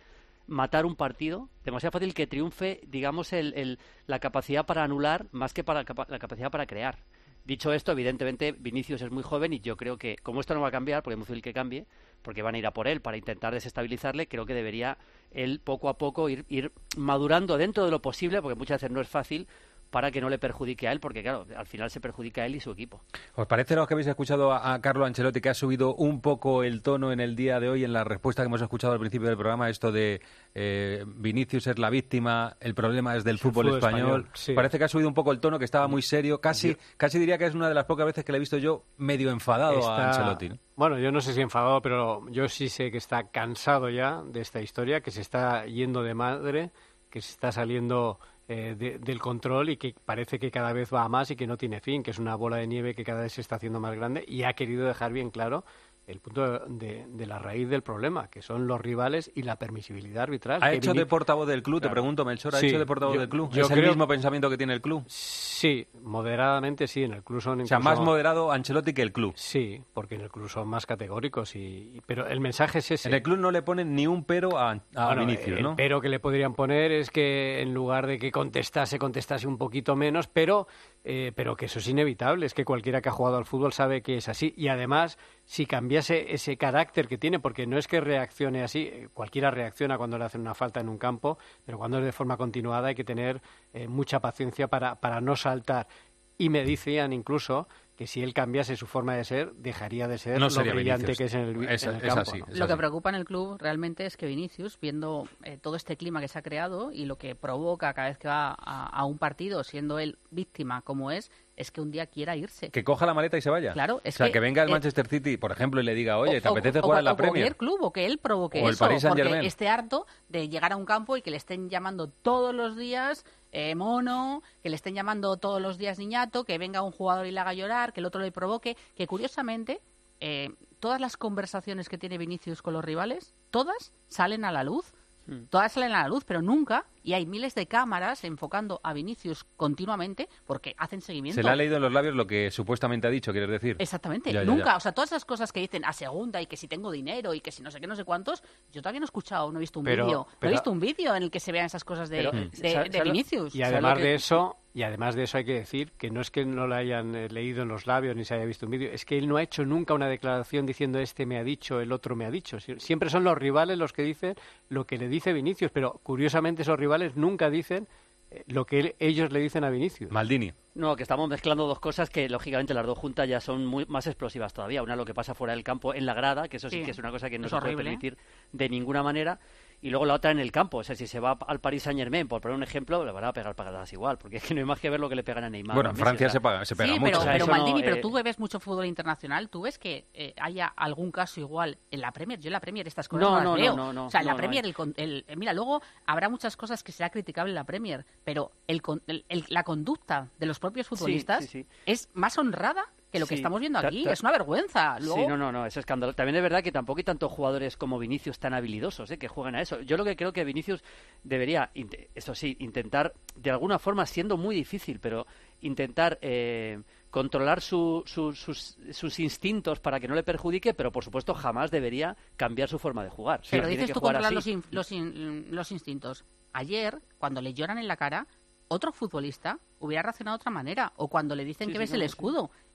Speaker 52: matar un partido, demasiado fácil que triunfe, digamos, el, el- la capacidad para anular más que para la capacidad para crear. Dicho esto, evidentemente Vinicius es muy joven y yo creo que, como esto no va a cambiar, porque es muy que cambie, porque van a ir a por él para intentar desestabilizarle, creo que debería él poco a poco ir, ir madurando dentro de lo posible, porque muchas veces no es fácil, para que no le perjudique a él, porque claro, al final se perjudica a él y su equipo.
Speaker 4: ¿Os parece lo que habéis escuchado a, a Carlo Ancelotti que ha subido un poco el tono en el día de hoy en la respuesta que hemos escuchado al principio del programa, esto de eh, Vinicius es la víctima, el problema es del fútbol,
Speaker 7: fútbol
Speaker 4: español?
Speaker 7: español, sí.
Speaker 4: Parece que ha subido un poco el tono, que estaba muy serio, casi, casi diría que es una de las pocas veces que le he visto yo medio enfadado a Ancelotti. ¿no?
Speaker 7: Bueno, yo no sé si enfadado, pero yo sí sé que está cansado ya de esta historia, que se está yendo de madre, que se está saliendo eh, de- del control y que parece que cada vez va más y que no tiene fin, que es una bola de nieve que cada vez se está haciendo más grande y ha querido dejar bien claro el punto de, de la raíz del problema, que son los rivales y la permisibilidad arbitral.
Speaker 4: ¿Ha hecho de portavoz del club? Te pregunto, Melchor, ¿ha
Speaker 7: Sí,
Speaker 4: hecho de portavoz
Speaker 7: yo-
Speaker 4: del club?
Speaker 7: yo
Speaker 4: ¿Es el mismo pensamiento que tiene el club?
Speaker 7: Sí, moderadamente sí, en el club son
Speaker 4: O sea,
Speaker 7: incluso-
Speaker 4: más moderado Ancelotti que el club.
Speaker 7: Sí, porque en el club son más categóricos, y, pero el mensaje es ese.
Speaker 4: En el club no le ponen ni un pero a, a
Speaker 7: Bueno,
Speaker 4: Vinicius,
Speaker 7: el
Speaker 4: ¿no?
Speaker 7: pero que le podrían poner es que en lugar de que contestase, contestase un poquito menos, pero, eh, pero que eso es inevitable. Es que cualquiera que ha jugado al fútbol sabe que es así. Y además, si cambiase ese carácter que tiene, porque no es que reaccione así, eh, cualquiera reacciona cuando le hacen una falta en un campo, pero cuando es de forma continuada hay que tener eh, mucha paciencia para, para no saltar. Y me decían incluso que si él cambiase su forma de ser, dejaría de ser
Speaker 4: No
Speaker 7: lo
Speaker 4: sería
Speaker 7: brillante
Speaker 4: Vinicius.
Speaker 7: que es en el,
Speaker 4: Es-
Speaker 7: en el
Speaker 4: es
Speaker 7: campo.
Speaker 4: así,
Speaker 7: ¿no?
Speaker 4: es
Speaker 14: Lo que preocupa en el club realmente es que Vinicius, viendo eh, todo este clima que se ha creado y lo que provoca cada vez que va a, a un partido, siendo él víctima como es, es que un día quiera irse.
Speaker 4: Que coja la maleta y se vaya.
Speaker 14: Claro, es
Speaker 4: o sea,
Speaker 14: que,
Speaker 4: que, venga el
Speaker 14: eh,
Speaker 4: Manchester City, por ejemplo, y le diga, oye, ¿te apetece
Speaker 14: o-
Speaker 4: jugar
Speaker 14: o-
Speaker 4: en la
Speaker 14: o
Speaker 4: Premier?
Speaker 14: cualquier club, o que él provoque
Speaker 4: O el
Speaker 14: eso,
Speaker 4: Paris
Speaker 14: porque
Speaker 4: Saint-Germain.
Speaker 14: esté harto de llegar a un campo y que le estén llamando todos los días eh, mono, que le estén llamando todos los días niñato, que venga un jugador y le haga llorar, que el otro le provoque, que curiosamente eh, todas las conversaciones que tiene Vinicius con los rivales, todas salen a la luz.
Speaker 52: Hmm.
Speaker 14: Todas salen a la luz, pero nunca, y hay miles de cámaras enfocando a Vinicius continuamente porque hacen seguimiento.
Speaker 4: Se le ha leído en los labios lo que supuestamente ha dicho, quieres decir.
Speaker 14: Exactamente,
Speaker 4: Ya,
Speaker 14: nunca.
Speaker 4: ya.
Speaker 14: O sea, todas esas cosas que dicen a segunda y que si tengo dinero y que si no sé qué, no sé cuántos, yo todavía no he escuchado, no he visto un vídeo. No
Speaker 7: pero-
Speaker 14: he visto un vídeo en el que se vean esas cosas de,
Speaker 7: Pero,
Speaker 14: de,
Speaker 7: mm.
Speaker 14: de
Speaker 7: ¿sabe- sabe lo-
Speaker 14: Vinicius.
Speaker 7: Y además de eso, y además de eso hay que decir que no es que no lo hayan eh, leído en los labios ni se haya visto un vídeo, es que él no ha hecho nunca una declaración diciendo este me ha dicho, el otro me ha dicho. Sie- Siempre son los rivales los que dicen lo que le dice Vinicius, pero curiosamente esos rivales nunca dicen eh, lo que él- ellos le dicen a Vinicius.
Speaker 4: Maldini.
Speaker 52: No, que estamos mezclando dos cosas que lógicamente las dos juntas ya son muy más explosivas todavía. Una lo que pasa fuera del campo en la grada, que eso sí,
Speaker 14: Sí.
Speaker 52: que es una cosa que no
Speaker 14: Es
Speaker 52: se puede
Speaker 14: horrible, ¿eh?
Speaker 52: permitir de ninguna manera. Y luego la otra en el campo. O sea, si se va al Paris Saint Germain, por poner un ejemplo, le van a pegar pagadas igual. Porque es que no hay más que ver lo que le pegan a Neymar.
Speaker 4: Bueno, en Francia se, paga- se pega
Speaker 14: Sí,
Speaker 4: mucho.
Speaker 14: pero,
Speaker 52: O sea,
Speaker 14: pero
Speaker 52: no, eh,
Speaker 14: tú ves mucho fútbol internacional, ¿tú ves que eh, haya algún caso igual en la Premier? Yo en la Premier estas cosas
Speaker 52: No,
Speaker 14: no, las
Speaker 52: no, no,
Speaker 14: veo.
Speaker 52: no, no,
Speaker 14: o sea, en la
Speaker 52: no, no
Speaker 14: Premier, el, el- eh, mira, luego habrá muchas cosas que sea criticable en la Premier, pero el, con- el- el- la conducta de los propios futbolistas
Speaker 52: sí, sí.
Speaker 14: es más honrada que lo que
Speaker 52: Sí.
Speaker 14: estamos viendo aquí. Es una vergüenza. Luego,
Speaker 52: Sí, no, no, no, es escándalo. También es verdad que tampoco hay tantos jugadores como Vinicius tan habilidosos ¿eh? que juegan a eso. Yo lo que creo que Vinicius debería, eso sí, intentar, de alguna forma, siendo muy difícil, pero intentar eh, controlar su- su- sus, sus instintos para que no le perjudique, pero por supuesto jamás debería cambiar su forma de jugar.
Speaker 14: Pero dices
Speaker 52: que
Speaker 14: tú controlar los, in- los, in- los instintos. Ayer, cuando le lloran en la cara, otro futbolista hubiera reaccionado de otra manera. O cuando le dicen
Speaker 52: Sí,
Speaker 14: que
Speaker 52: sí,
Speaker 14: ves
Speaker 52: no,
Speaker 14: el
Speaker 52: sí.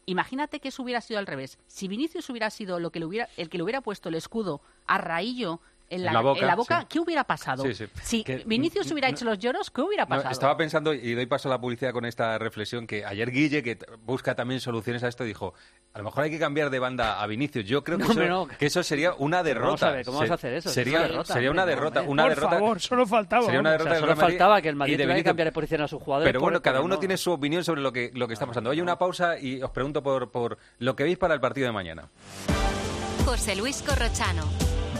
Speaker 14: Imagínate que eso hubiera sido al revés. Si Vinicius hubiera sido lo que le hubiera, el que le hubiera puesto el escudo a Raillo en la,
Speaker 4: En la boca,
Speaker 14: en la boca,
Speaker 4: sí.
Speaker 14: ¿qué hubiera pasado?
Speaker 4: Sí, sí.
Speaker 14: Si
Speaker 4: Que-
Speaker 14: Vinicius hubiera hecho los lloros, ¿qué hubiera
Speaker 4: No,
Speaker 14: pasado?
Speaker 4: estaba pensando, y doy paso a la publicidad con esta reflexión, que ayer Guille, que busca también soluciones a esto, dijo, a lo mejor hay que cambiar de banda a Vinicius. Yo creo que,
Speaker 14: No,
Speaker 4: eso,
Speaker 14: hombre, no.
Speaker 4: que eso sería una derrota.
Speaker 52: vamos a ver, ¿cómo vas a hacer eso?
Speaker 4: Sería,
Speaker 52: una derrota,
Speaker 4: sería una derrota.
Speaker 52: hombre.
Speaker 4: Una
Speaker 5: Por
Speaker 4: derrota
Speaker 5: favor, solo faltaba.
Speaker 4: Sería una
Speaker 52: O
Speaker 4: derrota
Speaker 52: sea,
Speaker 4: del
Speaker 52: solo faltaba que el Madrid tuviera que cambiar de posición a sus jugadores.
Speaker 4: Pero bueno, cada uno
Speaker 52: no-
Speaker 4: tiene su opinión sobre lo que, lo que está pasando. Hay una pausa y os pregunto por, por lo que veis para el partido de mañana.
Speaker 42: José Luis Corrochano.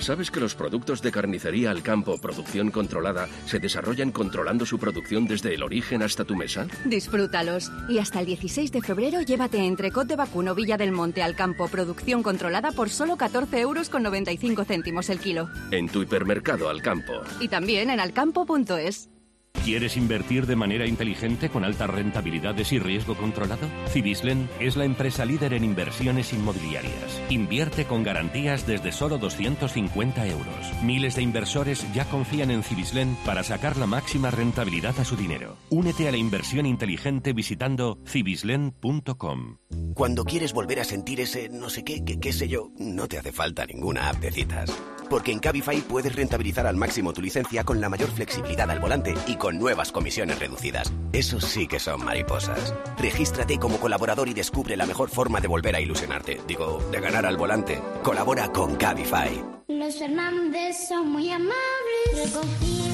Speaker 54: ¿Sabes que los productos de carnicería al campo, producción controlada, se desarrollan controlando su producción desde el origen hasta tu mesa?
Speaker 55: Disfrútalos. Y hasta el 16 de febrero llévate entrecot de vacuno Villa del Monte al campo, producción controlada por solo 14 euros con 95 céntimos el kilo.
Speaker 54: En tu hipermercado al campo.
Speaker 55: Y también en alcampo.es.
Speaker 56: ¿Quieres invertir de manera inteligente con altas rentabilidades y riesgo controlado? Cibislen es la empresa líder en inversiones inmobiliarias. Invierte con garantías desde solo 250 euros. Miles de inversores ya confían en Cibislen para sacar la máxima rentabilidad a su dinero. Únete a la inversión inteligente visitando cibislen.com.
Speaker 57: Cuando quieres volver a sentir ese no sé qué, qué, qué sé yo, no te hace falta ninguna app de citas. Porque en Cabify puedes rentabilizar al máximo tu licencia con la mayor flexibilidad al volante y con nuevas comisiones reducidas. Eso sí que son mariposas. Regístrate como colaborador y descubre la mejor forma de volver a ilusionarte. Digo, de ganar al volante. Colabora con Cabify.
Speaker 58: Los Fernández son muy amables. Recogida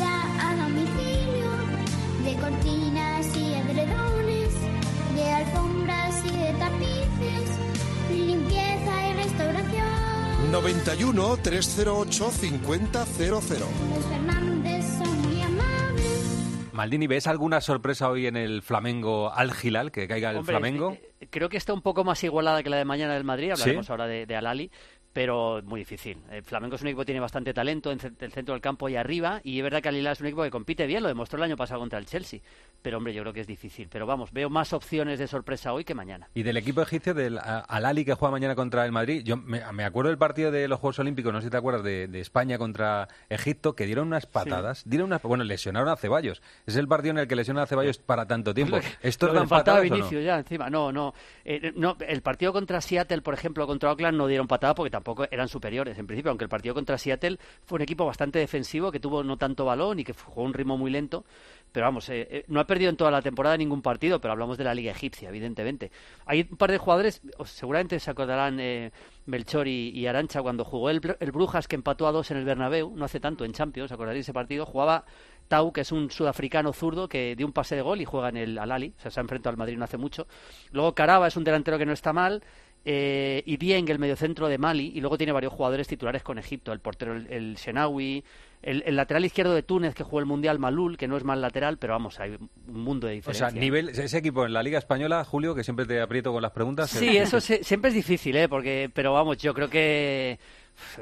Speaker 51: 91 308 5000.
Speaker 58: Los Fernández son muy amables.
Speaker 4: Maldini, ¿ves alguna sorpresa hoy en el Flamengo al Gilal, que caiga el
Speaker 52: Hombre,
Speaker 4: Flamengo?
Speaker 52: eh, Creo que está un poco más igualada que la de mañana del Madrid. Hablaremos
Speaker 4: ¿Sí?
Speaker 52: ahora de, de Alali. Pero muy difícil. El Flamengo es un equipo que tiene bastante talento en el centro del campo y arriba. Y es verdad que Alilal es un equipo que compite bien. Lo demostró el año pasado contra el Chelsea. Pero hombre, yo creo que es difícil. Pero vamos, veo más opciones de sorpresa hoy que mañana.
Speaker 4: Y del equipo egipcio, del Al-Ali que juega mañana contra el Madrid, yo me, me acuerdo del partido de los Juegos Olímpicos, no sé si te acuerdas, de, de España contra Egipto, que dieron unas patadas, dieron unas, bueno, lesionaron a Ceballos. Es el partido en el que lesionan a Ceballos para tanto tiempo. ¿Esto
Speaker 52: que faltaba
Speaker 4: o no?
Speaker 52: Vinicius ya encima. No, no. Eh, no. El partido contra Seattle, por ejemplo, contra Oakland no dieron patada porque tampoco eran superiores en principio, aunque el partido contra Seattle fue un equipo bastante defensivo que tuvo no tanto balón y que jugó un ritmo muy lento. Pero vamos, eh, eh, no ha perdido en toda la temporada ningún partido, pero hablamos de la Liga Egipcia, evidentemente. Hay un par de jugadores, seguramente se acordarán eh, Melchor y, Arancha cuando jugó el, el Brujas que empató a dos en el Bernabéu, no hace tanto en Champions, acordaréis ese partido, jugaba Tau, que es un sudafricano zurdo que dio un pase de gol y juega en el Al-Ali, o sea, se ha enfrentado al Madrid no hace mucho. Luego Caraba es un delantero que no está mal, eh, y Dieng, el mediocentro de Mali, y luego tiene varios jugadores titulares con Egipto, el portero, el, el Shenawi, el, el lateral izquierdo de Túnez que jugó el Mundial Malul, que no es mal lateral, pero vamos, hay un mundo de
Speaker 4: O
Speaker 52: diferencia.
Speaker 4: sea, nivel, ese equipo en la Liga Española, Julio, que siempre te aprieto con las preguntas.
Speaker 52: Sí,
Speaker 4: eh,
Speaker 52: eso se- siempre es difícil, ¿eh? Porque, pero vamos, yo creo que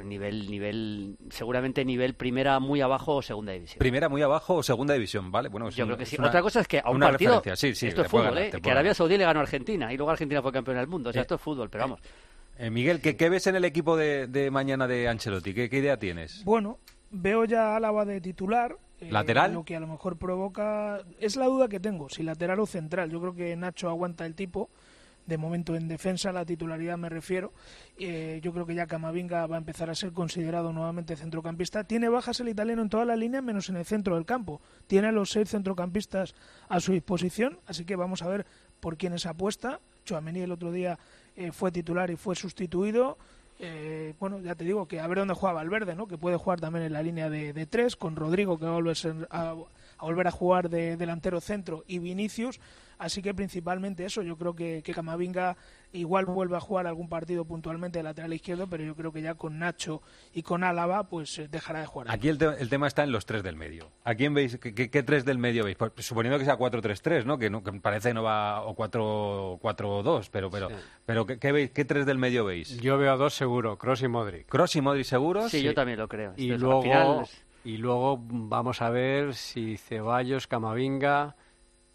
Speaker 52: nivel, nivel, seguramente nivel primera muy abajo o segunda división.
Speaker 4: Primera muy abajo o segunda división, ¿vale? Bueno, es
Speaker 52: Yo
Speaker 4: un-
Speaker 52: creo que sí.
Speaker 4: una-
Speaker 52: Otra cosa es que a un
Speaker 4: una
Speaker 52: partido.
Speaker 4: referencia. Sí, sí,
Speaker 52: esto es fútbol,
Speaker 4: ganar,
Speaker 52: ¿eh? Que Arabia. Saudí le ganó a Argentina y luego Argentina fue campeón del mundo. O sea,
Speaker 4: Eh,
Speaker 52: esto es fútbol, pero vamos.
Speaker 4: Eh, Miguel, ¿qué, qué ves en el equipo de, de mañana de Ancelotti? ¿Qué, qué idea tienes?
Speaker 5: Bueno, veo ya a Álava de titular. eh,
Speaker 4: ¿Lateral?
Speaker 5: Lo que a lo mejor provoca. Es la duda que tengo, si lateral o central. Yo creo que Nacho aguanta el tipo. De momento en defensa, la titularidad me refiero. Eh, yo creo que ya Camavinga va a empezar a ser considerado nuevamente centrocampista. Tiene bajas el italiano en toda la línea, menos en el centro del campo. Tiene a los seis centrocampistas a su disposición, así que vamos a ver por quiénes apuesta. Chouameni el otro día eh, fue titular y fue sustituido. Eh, bueno, ya te digo que a ver dónde juega Valverde, ¿no? Que puede jugar también en la línea de, de tres, con Rodrigo que va a volver, ser- a, a volver a jugar de delantero centro y Vinicius. Así que principalmente eso, yo creo que, que Camavinga igual vuelve a jugar algún partido puntualmente de lateral izquierdo, pero yo creo que ya con Nacho y con Álava, pues eh, dejará de jugar.
Speaker 4: Aquí el, te- el tema está en los tres del medio. ¿A quién veis? ¿Qué, qué- qué tres del medio veis? Pues, suponiendo que sea 4-3-3, ¿no? Que, no, que parece que no va o 4-4-2, pero, pero, pero ¿qué, qué veis? ¿qué tres del medio veis?
Speaker 7: Yo veo a dos seguro, Cross y Modric.
Speaker 4: Cross y Modric seguros.
Speaker 52: Sí, yo también lo creo.
Speaker 7: Y luego,
Speaker 52: final
Speaker 7: y luego vamos a ver si Ceballos, Camavinga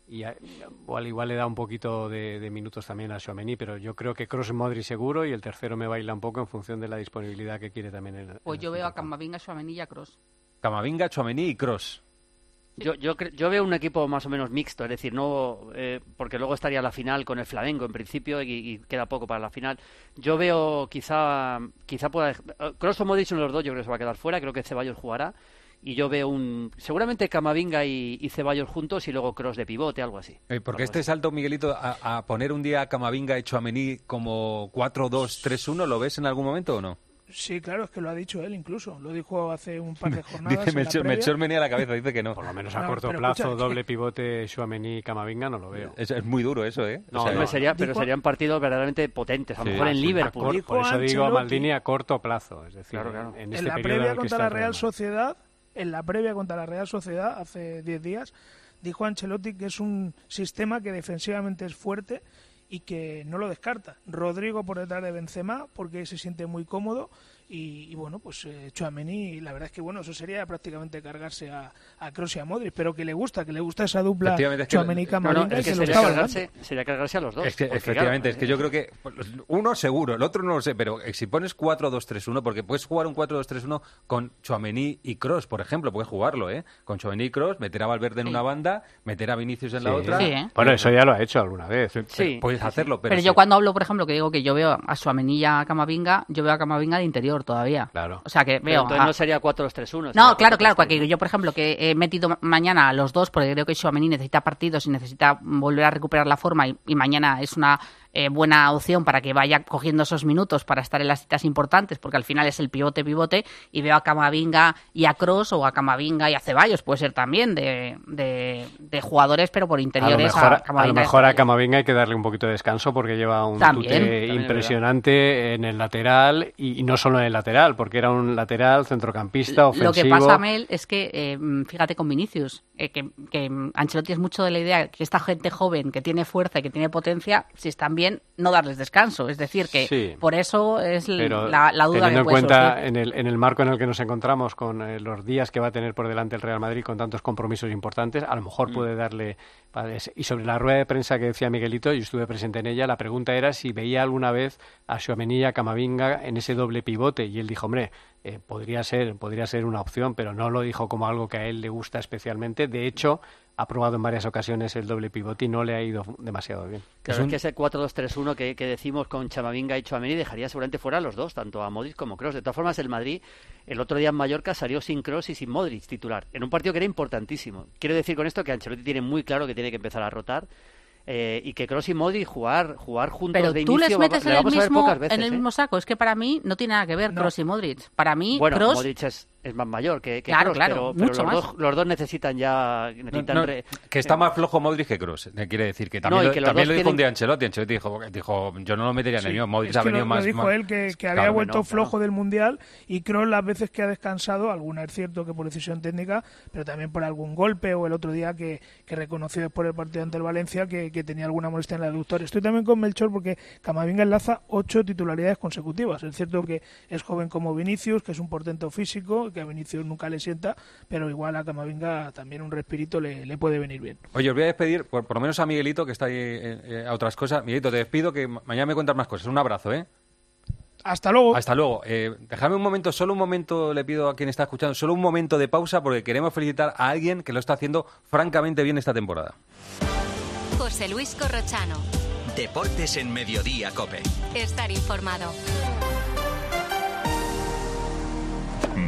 Speaker 7: y a- igual, igual le da un poquito de, de minutos también a Xiomení, pero yo creo que Cross y Modric seguro y el tercero me baila un poco en función de la disponibilidad que quiere también el,
Speaker 14: Pues yo veo a Camavinga, Suamení y a Kroos.
Speaker 4: Camavinga, Chouameni y Cross.
Speaker 52: Yo, yo, yo veo un equipo más o menos mixto, es decir, no eh, porque luego estaría la final con el Flamengo en principio y, y queda poco para la final. Yo veo quizá quizá pueda Kroos o Modric son los dos, yo creo que se va a quedar fuera, creo que Ceballos jugará y yo veo un seguramente Camavinga y, y Ceballos juntos y luego Cross de pivote, algo así.
Speaker 4: Eh, porque este salto, Miguelito, a, a poner un día a Camavinga y Chouameni como 4-2-3-1, ¿lo ves en algún momento o no?
Speaker 5: Sí, claro, es que lo ha dicho él incluso. Lo dijo hace un par de jornadas.
Speaker 4: Dice
Speaker 5: la
Speaker 4: Melchor,
Speaker 5: previa.
Speaker 4: Melchor menea la cabeza, dice que no.
Speaker 7: Por lo menos a
Speaker 5: No,
Speaker 7: corto plazo,
Speaker 5: escucha,
Speaker 7: doble pivote Xiomení y Camavinga no lo veo.
Speaker 4: Es, es muy duro eso, ¿eh?
Speaker 52: No,
Speaker 4: O sea,
Speaker 52: hombre, sería, pero
Speaker 5: dijo-
Speaker 52: serían partidos verdaderamente potentes, a lo
Speaker 4: Sí.
Speaker 52: mejor en
Speaker 4: sí,
Speaker 52: Liverpool.
Speaker 7: Por,
Speaker 5: Dijo
Speaker 7: por eso digo a Maldini a corto plazo, es decir,
Speaker 52: Claro, claro.
Speaker 7: en
Speaker 5: en
Speaker 7: este
Speaker 5: la
Speaker 7: en
Speaker 5: previa
Speaker 7: el que
Speaker 5: contra la Real. Sociedad, en la previa contra la Real Sociedad hace 10 días, dijo Ancelotti que es un sistema que defensivamente es fuerte y que no lo descarta. Rodrigo por detrás de Benzema porque se siente muy cómodo y, y bueno, pues eh, Chouameni, la verdad es que bueno, eso sería prácticamente cargarse a, a Kroos y a Modric, pero que le gusta, que le gusta esa dupla
Speaker 4: Efectivamente, es que-
Speaker 5: Chouameni
Speaker 52: No, no,
Speaker 5: Camavinga
Speaker 52: es
Speaker 5: y
Speaker 52: que sería cargarse, sería cargarse a los dos.
Speaker 4: Es que efectivamente,
Speaker 52: claro,
Speaker 4: es que yo creo que pues, uno seguro, el otro no lo sé, pero eh, si pones 4-2-3-1, porque puedes jugar un 4-2-3-1 con Chouameni y Cross, por ejemplo, puedes jugarlo, ¿eh? Con Chouameni y Cross, meter a Valverde en una banda, meter a Vinicius en la otra.
Speaker 14: Sí, ¿eh?
Speaker 7: Bueno, eso ya lo ha hecho alguna vez.
Speaker 52: Sí.
Speaker 4: Puedes hacerlo, pero,
Speaker 14: Pero,
Speaker 4: sí.
Speaker 14: yo cuando hablo, por ejemplo, que digo que yo veo a Suamení y a Camavinga, yo veo a Camavinga de interior todavía.
Speaker 7: Claro.
Speaker 14: O sea, que
Speaker 52: Pero
Speaker 14: veo...
Speaker 52: entonces
Speaker 14: a-
Speaker 52: no sería 4-2-3-1.
Speaker 14: No, claro, claro,
Speaker 52: 4-2-3-1.
Speaker 14: que yo, por ejemplo, que he metido ma- mañana a los dos, porque creo que Suamení necesita partidos y necesita volver a recuperar la forma, y, y mañana es una eh, buena opción para que vaya cogiendo esos minutos para estar en las citas importantes, porque al final es el pivote-pivote, y veo a Camavinga y a Cross, o a Camavinga y a Ceballos, puede ser también, de, de, de jugadores, pero por
Speaker 7: A lo
Speaker 14: interiores
Speaker 7: mejor, a,
Speaker 14: Camavinga
Speaker 7: mejor a. Camavinga hay que darle un poquito de descanso porque lleva un
Speaker 14: También.
Speaker 7: tute
Speaker 14: También,
Speaker 7: impresionante en el lateral y, y no solo en el lateral, porque era un lateral centrocampista ofensivo.
Speaker 14: Lo que pasa, Mel, es que, eh, fíjate con Vinicius, eh, que, que mm, Ancelotti es mucho de la idea que esta gente joven que tiene fuerza y que tiene potencia, si están bien, no darles descanso. Es decir, que
Speaker 7: Sí.
Speaker 14: por eso es la, la duda
Speaker 7: teniendo
Speaker 14: que
Speaker 7: en cuenta
Speaker 14: surgir.
Speaker 7: en el, en el marco en el que nos encontramos con eh, los días que va a tener por delante el Real Madrid con tantos compromisos importantes, a lo
Speaker 14: Mm.
Speaker 7: mejor puede darle... Y sobre la rueda de prensa que decía Miguelito, yo estuve presente en ella, la pregunta era si veía alguna vez a y a Camavinga en ese doble pivote y él dijo, hombre, eh, podría ser podría ser una opción, pero no lo dijo como algo que a él le gusta especialmente. De hecho, ha probado en varias ocasiones el doble pivote y no le ha ido demasiado bien.
Speaker 52: Claro, es, que ese 4-2-3-1 que, que decimos con Chamavinga y Chouameni dejaría seguramente fuera a los dos, tanto a Modric como Kroos. De todas formas, el Madrid el otro día en Mallorca salió sin Kroos y sin Modric titular, en un partido que era importantísimo. Quiero decir con esto que Ancelotti tiene muy claro que tiene que empezar a rotar eh, y que Kroos y Modric jugar, jugar juntos
Speaker 14: Pero
Speaker 52: de
Speaker 14: tú
Speaker 52: inicio
Speaker 14: les
Speaker 52: va-
Speaker 14: metes
Speaker 52: le
Speaker 14: en el,
Speaker 52: a ver
Speaker 14: mismo,
Speaker 52: veces.
Speaker 14: en el
Speaker 52: ¿eh?
Speaker 14: mismo saco. Es que para mí no tiene nada que ver
Speaker 52: No.
Speaker 14: Kroos y Modric. Para mí,
Speaker 52: Bueno,
Speaker 14: Kroos...
Speaker 52: Modric es, es más mayor que, que
Speaker 14: Claro,
Speaker 52: Kroos,
Speaker 14: claro,
Speaker 52: pero, pero
Speaker 14: mucho
Speaker 52: los,
Speaker 14: más.
Speaker 52: Dos, los dos necesitan ya... Necesitan
Speaker 4: No, no,
Speaker 52: re-
Speaker 4: que está más flojo Modric que Kroos. eh, Quiere decir que también,
Speaker 52: No,
Speaker 4: lo-
Speaker 52: que los
Speaker 4: también lo dijo
Speaker 52: tienen-
Speaker 4: un día Ancelotti. Ancelotti dijo, dijo yo no lo metería en el
Speaker 5: Sí,
Speaker 4: mío. Modric
Speaker 5: es
Speaker 4: ha venido
Speaker 5: lo,
Speaker 4: más...
Speaker 5: lo dijo
Speaker 4: más-
Speaker 5: él que, que
Speaker 4: Claro,
Speaker 5: había
Speaker 4: que
Speaker 5: vuelto
Speaker 4: no,
Speaker 5: flojo del mundial y Kroos las veces que ha descansado, alguna es cierto que por decisión técnica, pero también por algún golpe o el otro día que, que reconoció después del partido ante el Valencia que, que tenía alguna molestia en el aductor. Estoy también con Melchor porque Camavinga enlaza ocho titularidades consecutivas. Es cierto que es joven como Vinicius, que es un portento físico, que a Vinicius nunca le sienta, pero igual a Camavinga también un respirito le, le puede venir bien.
Speaker 4: Oye, os voy a despedir, por, por lo menos a Miguelito, que está ahí eh, eh, a otras cosas. Miguelito, te despido, que ma- mañana me cuentas más cosas. Un abrazo, ¿eh?
Speaker 5: Hasta luego.
Speaker 4: Hasta luego. Eh, déjame un momento, solo un momento, le pido a quien está escuchando, solo un momento de pausa, porque queremos felicitar a alguien que lo está haciendo francamente bien esta temporada.
Speaker 42: José Luis Corrochano.
Speaker 59: Deportes en Mediodía, Cope.
Speaker 42: Estar informado.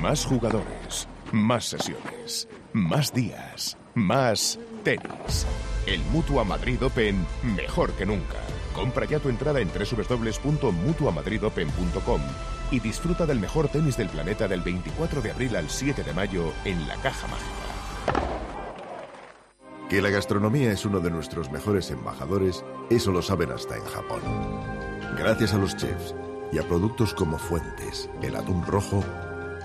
Speaker 60: Más jugadores, más sesiones, más días, más tenis. El Mutua Madrid Open mejor que nunca. Compra ya tu entrada en www.mutuamadridopen.com y disfruta del mejor tenis del planeta del 24 de abril al 7 de mayo en la Caja Mágica.
Speaker 61: Que la gastronomía es uno de nuestros mejores embajadores, eso lo saben hasta en Japón. Gracias a los chefs y a productos como Fuentes, el atún rojo,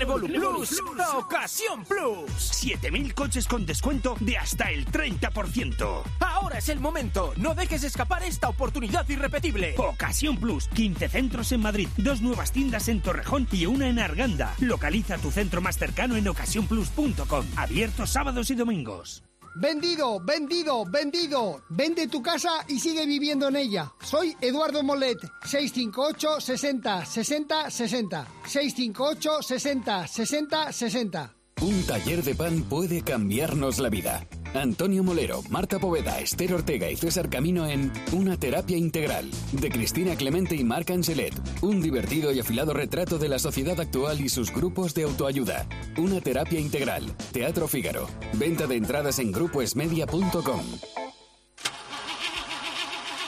Speaker 62: Revolu Plus, la Ocasión Plus. 7000 coches con descuento de hasta el 30%. Ahora es el momento. No dejes escapar esta oportunidad irrepetible. Ocasión Plus. 15 centros en Madrid, dos nuevas tiendas en Torrejón y una en Arganda. Localiza tu centro más cercano en ocasiónplus.com. Abierto sábados y domingos.
Speaker 63: Vendido, vendido, vendido. Vende tu casa y sigue viviendo en ella. Soy Eduardo Molet. 658 60 60 60. 658 60 60 60.
Speaker 64: Un taller de pan puede cambiarnos la vida. Antonio Molero, Marta Poveda, Esther Ortega y César Camino en Una terapia integral de Cristina Clemente y Marc Angelet. Un divertido y afilado retrato de la sociedad actual y sus grupos de autoayuda. Una terapia integral. Teatro Fígaro. Venta de entradas en grupoesmedia.com.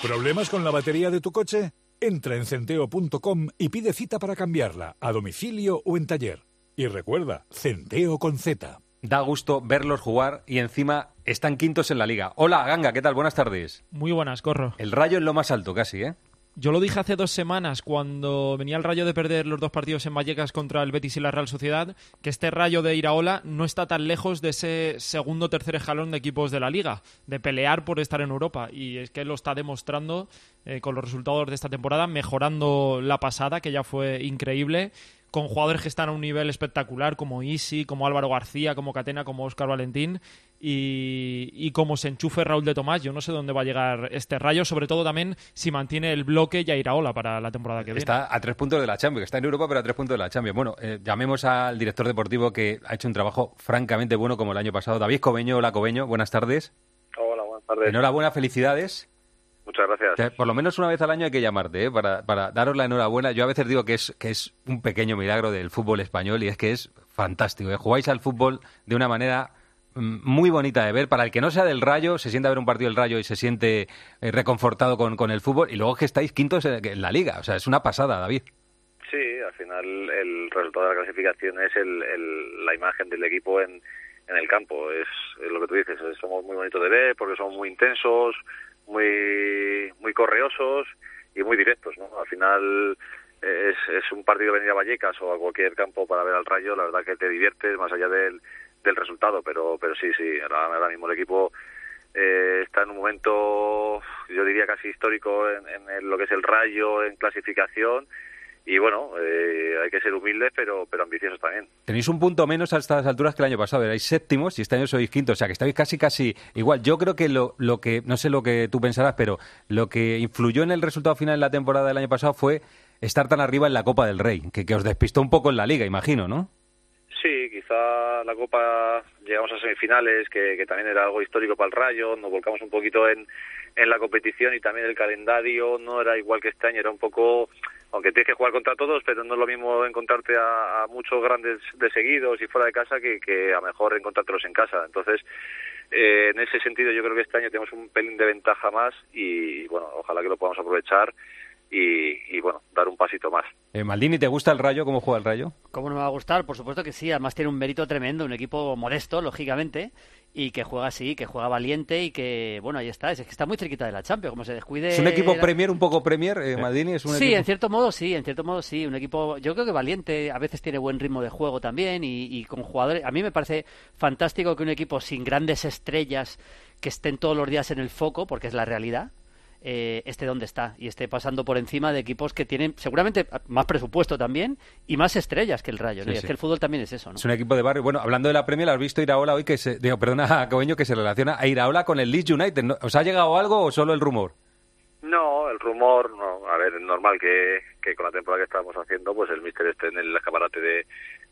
Speaker 65: ¿Problemas con la batería de tu coche? Entra en centeo.com y pide cita para cambiarla, a domicilio o en taller. Y recuerda, Centeo con Z.
Speaker 4: Da gusto verlos jugar y encima están quintos en la liga. Hola, Ganga, ¿qué tal? Buenas tardes.
Speaker 21: Muy buenas, Corro.
Speaker 4: El rayo en lo más alto casi, ¿eh?
Speaker 25: yo lo dije hace dos semanas cuando venía el Rayo de perder los dos partidos en Vallecas contra el Betis y la Real Sociedad, que este Rayo de Iraola no está tan lejos de ese segundo o tercer escalón de equipos de la Liga, de pelear por estar en Europa. Y es que lo está demostrando eh, con los resultados de esta temporada, mejorando la pasada, que ya fue increíble con jugadores que están a un nivel espectacular como Isi, como Álvaro García, como Catena, como Óscar Valentín y, como se enchufe Raúl de Tomás, yo no sé dónde va a llegar este rayo, sobre todo también si mantiene el bloque y a ola para la temporada que viene.
Speaker 4: Está a tres puntos de la Champions, está en Europa pero a tres puntos de la Champions. Bueno, eh, llamemos al director deportivo que ha hecho un trabajo francamente bueno como el año pasado, David Cobeño. Hola Cobeño, buenas tardes.
Speaker 27: Hola, buenas tardes.
Speaker 4: Enhorabuena, felicidades.
Speaker 27: Muchas gracias.
Speaker 4: por lo menos una vez al año hay que llamarte ¿eh? para, para daros la enhorabuena. Yo a veces digo que es, que es un pequeño milagro del fútbol español y es que es fantástico. ¿eh? Jugáis al fútbol de una manera mm, muy bonita de ver. Para el que no sea del Rayo, se siente a ver un partido del Rayo y se siente eh, reconfortado con, con el fútbol. Y luego que estáis quintos en la liga. O sea, es una pasada, David.
Speaker 27: Sí, al final el resultado de la clasificación es el, la imagen del equipo en, en el campo. Es, es, lo que tú dices. Somos muy bonitos de ver porque somos muy intensos, muy, muy correosos y muy directos, ¿no? Al final es, es un partido venir a Vallecas o a cualquier campo para ver al Rayo, la verdad que te diviertes más allá del, del resultado, pero, pero sí, sí, ahora, mismo el equipo eh, está en un momento, yo diría casi histórico en, en, lo que es el Rayo, en clasificación, y bueno, eh, hay que ser humildes pero, pero ambiciosos también.
Speaker 4: Tenéis un punto menos a estas alturas que el año pasado, erais séptimos y este año sois quintos, o sea que estáis casi casi igual. Yo creo que lo, lo que, no sé lo que tú pensarás, pero lo que influyó en el resultado final de la temporada del año pasado fue estar tan arriba en la Copa del Rey, que, que os despistó un poco en la Liga, imagino, ¿no?
Speaker 27: Sí, quizá la Copa llegamos a semifinales, que, que también era algo histórico para el Rayo, nos volcamos un poquito en, en la competición y también el calendario no era igual que este año, era un poco aunque tienes que jugar contra todos, pero no es lo mismo encontrarte a, muchos grandes de seguidos y fuera de casa que, que a mejor encontrártelos en casa. Entonces, eh, en ese sentido yo creo que este año tenemos un pelín de ventaja más y bueno, ojalá que lo podamos aprovechar y, bueno, dar un pasito más.
Speaker 4: Eh, Maldini, ¿te gusta el Rayo? ¿Cómo juega el Rayo?
Speaker 52: ¿Cómo no me va a gustar? Por supuesto que sí, además tiene un mérito tremendo, un equipo modesto, lógicamente, y que juega así, que juega valiente y que, bueno, ahí está, es que está muy cerquita de la Champions, como se descuide...
Speaker 4: ¿Es un equipo Premier, un poco Premier, eh, Maldini? ¿Es un
Speaker 52: sí, en cierto modo sí, en cierto modo sí, un equipo, yo creo que valiente, a veces tiene buen ritmo de juego también y, y con jugadores, a mí me parece fantástico que un equipo sin grandes estrellas que estén todos los días en el foco, porque es la realidad, eh, esté donde está y esté pasando por encima de equipos que tienen seguramente más presupuesto también y más estrellas que el Rayo. es que el fútbol también es eso. ¿no?
Speaker 4: Es un equipo de barrio. Bueno, hablando de la Premier, ¿has visto Iraola hoy que se, digo, perdona, Cobeño, que se relaciona a Iraola con el Leeds United? ¿Os ha llegado algo o solo el rumor?
Speaker 27: No, el rumor, no. A ver, es normal que, que con la temporada que estamos haciendo, pues el Mister esté en el escaparate de,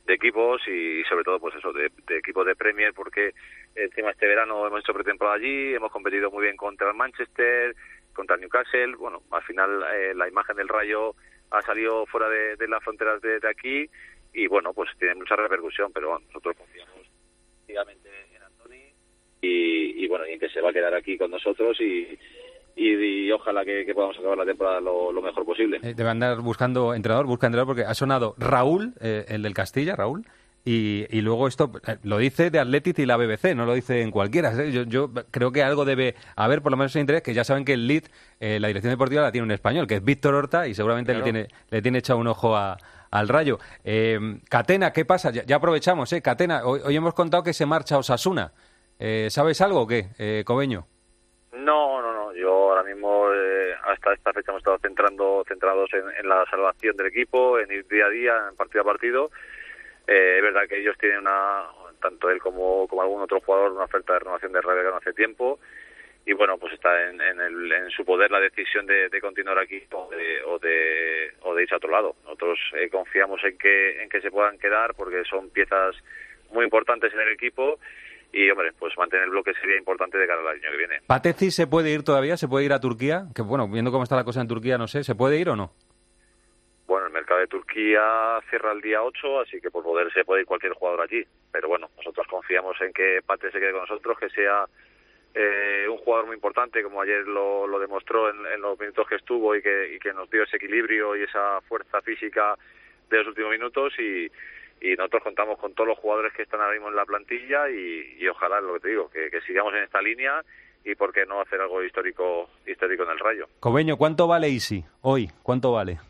Speaker 27: de equipos y sobre todo pues eso de, de, equipos de Premier porque encima este verano hemos hecho pretemporada allí hemos competido muy bien contra el Manchester contra Newcastle. Bueno, al final eh, la imagen del Rayo ha salido fuera de, las fronteras de, aquí y bueno, pues tiene mucha repercusión, pero nosotros confiamos en Antoni y, bueno, y que se va a quedar aquí con nosotros y, y, ojalá que, podamos acabar la temporada lo, mejor posible.
Speaker 4: Eh, debe andar buscando entrenador, busca entrenador porque ha sonado Raúl, eh, el del Castilla, Raúl, y, y, luego esto eh, lo dice de Athletic y la BBC, no lo dice en cualquiera. ¿eh? Yo, yo, creo que algo debe haber, por lo menos en interés, que ya saben que el lead, eh, la dirección deportiva la tiene un español, que es Víctor Horta, y seguramente le, tiene, le tiene echado un ojo a, al rayo. Catena, ¿qué pasa? Ya, aprovechamos, ¿eh? Catena, hoy, hemos contado que se marcha Osasuna. ¿Sabes algo o qué, Cobeño?
Speaker 27: No, no, no. Yo ahora mismo, hasta esta fecha, hemos estado centrando, centrados en, en la salvación del equipo, en ir día a día, en partido a partido eh, es verdad que ellos tienen una, tanto él como, como algún otro jugador, una oferta de renovación de no hace tiempo y bueno, pues está en, en, el, en su poder la decisión de, continuar aquí o de, o de, o de irse a otro lado. Nosotros eh, confiamos en que, en que se puedan quedar porque son piezas muy importantes en el equipo y hombre, pues mantener el bloque sería importante de cara al año que viene.
Speaker 4: ¿Pateci se puede ir todavía? ¿Se puede ir a Turquía? Que bueno, viendo cómo está la cosa en Turquía, no sé, ¿se puede ir o no?
Speaker 27: De Turquía cierra el día 8, así que por poder se puede ir cualquier jugador allí. Pero bueno, nosotros confiamos en que Pate se quede con nosotros, que sea eh, un jugador muy importante, como ayer lo, demostró en, los minutos que estuvo y que, y que nos dio ese equilibrio y esa fuerza física de los últimos minutos. Y, y nosotros contamos con todos los jugadores que están ahora mismo en la plantilla y, y ojalá, lo que te digo, que, que sigamos en esta línea y por qué no hacer algo histórico histórico en el Rayo.
Speaker 4: Cobeño, ¿cuánto vale Isi hoy? ¿Cuánto vale?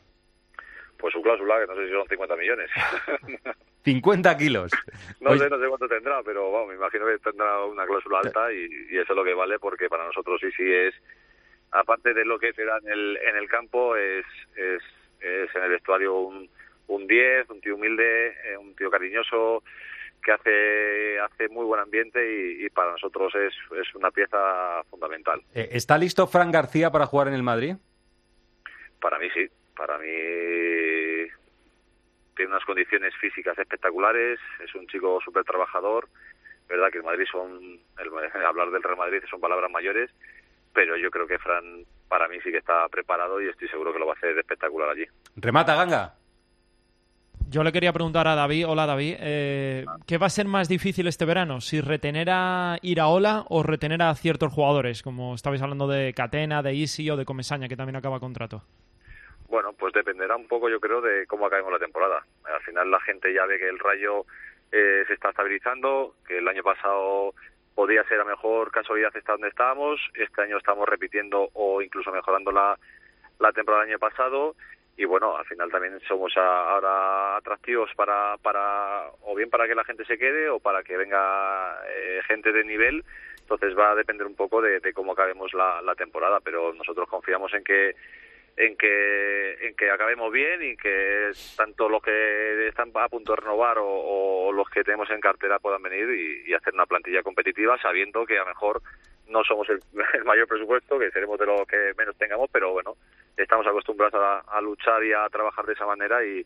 Speaker 27: Pues su cláusula, que no sé si son 50 millones.
Speaker 4: 50 kilos.
Speaker 27: no
Speaker 4: Pues-
Speaker 27: sé, no sé cuánto tendrá, pero vamos, me imagino que tendrá una cláusula alta y, y eso es lo que vale porque para nosotros sí sí es, aparte de lo que te da en el, en el campo, es, es, es en el vestuario un, un 10, un tío humilde, eh, un tío cariñoso que hace hace muy buen ambiente y, y para nosotros es, es una pieza fundamental.
Speaker 4: Eh, ¿Está listo Fran García para jugar en el Madrid?
Speaker 27: Para mí sí, para mí tiene unas condiciones físicas espectaculares, es un chico súper trabajador, verdad que el Madrid son, el- hablar del Real Madrid son palabras mayores, pero yo creo que Fran para mí sí que está preparado y estoy seguro que lo va a hacer espectacular allí.
Speaker 4: Remata, Ganga.
Speaker 25: Yo le quería preguntar a David, hola David, eh, ¿qué va a ser más difícil este verano? ¿Si retener a Iraola o retener a ciertos jugadores? Como estabais hablando de Catena, de Isi o de Comesaña, que también acaba contrato.
Speaker 27: Bueno, pues dependerá un poco, yo creo, de cómo acabemos la temporada. Al final la gente ya ve que el Rayo eh, se está estabilizando, que el año pasado podía ser a mejor casualidad estar donde estábamos, este año estamos repitiendo o incluso mejorando la, la temporada del año pasado y bueno, al final también somos ahora atractivos para, para o bien para que la gente se quede o para que venga eh, gente de nivel, entonces va a depender un poco de, de cómo acabemos la, la temporada, pero nosotros confiamos en que en que en que acabemos bien y que tanto los que están a punto de renovar o, los que tenemos en cartera puedan venir y, hacer una plantilla competitiva sabiendo que a lo mejor no somos el, el mayor presupuesto, que seremos de los que menos tengamos, pero bueno, estamos acostumbrados a, a luchar y a trabajar de esa manera y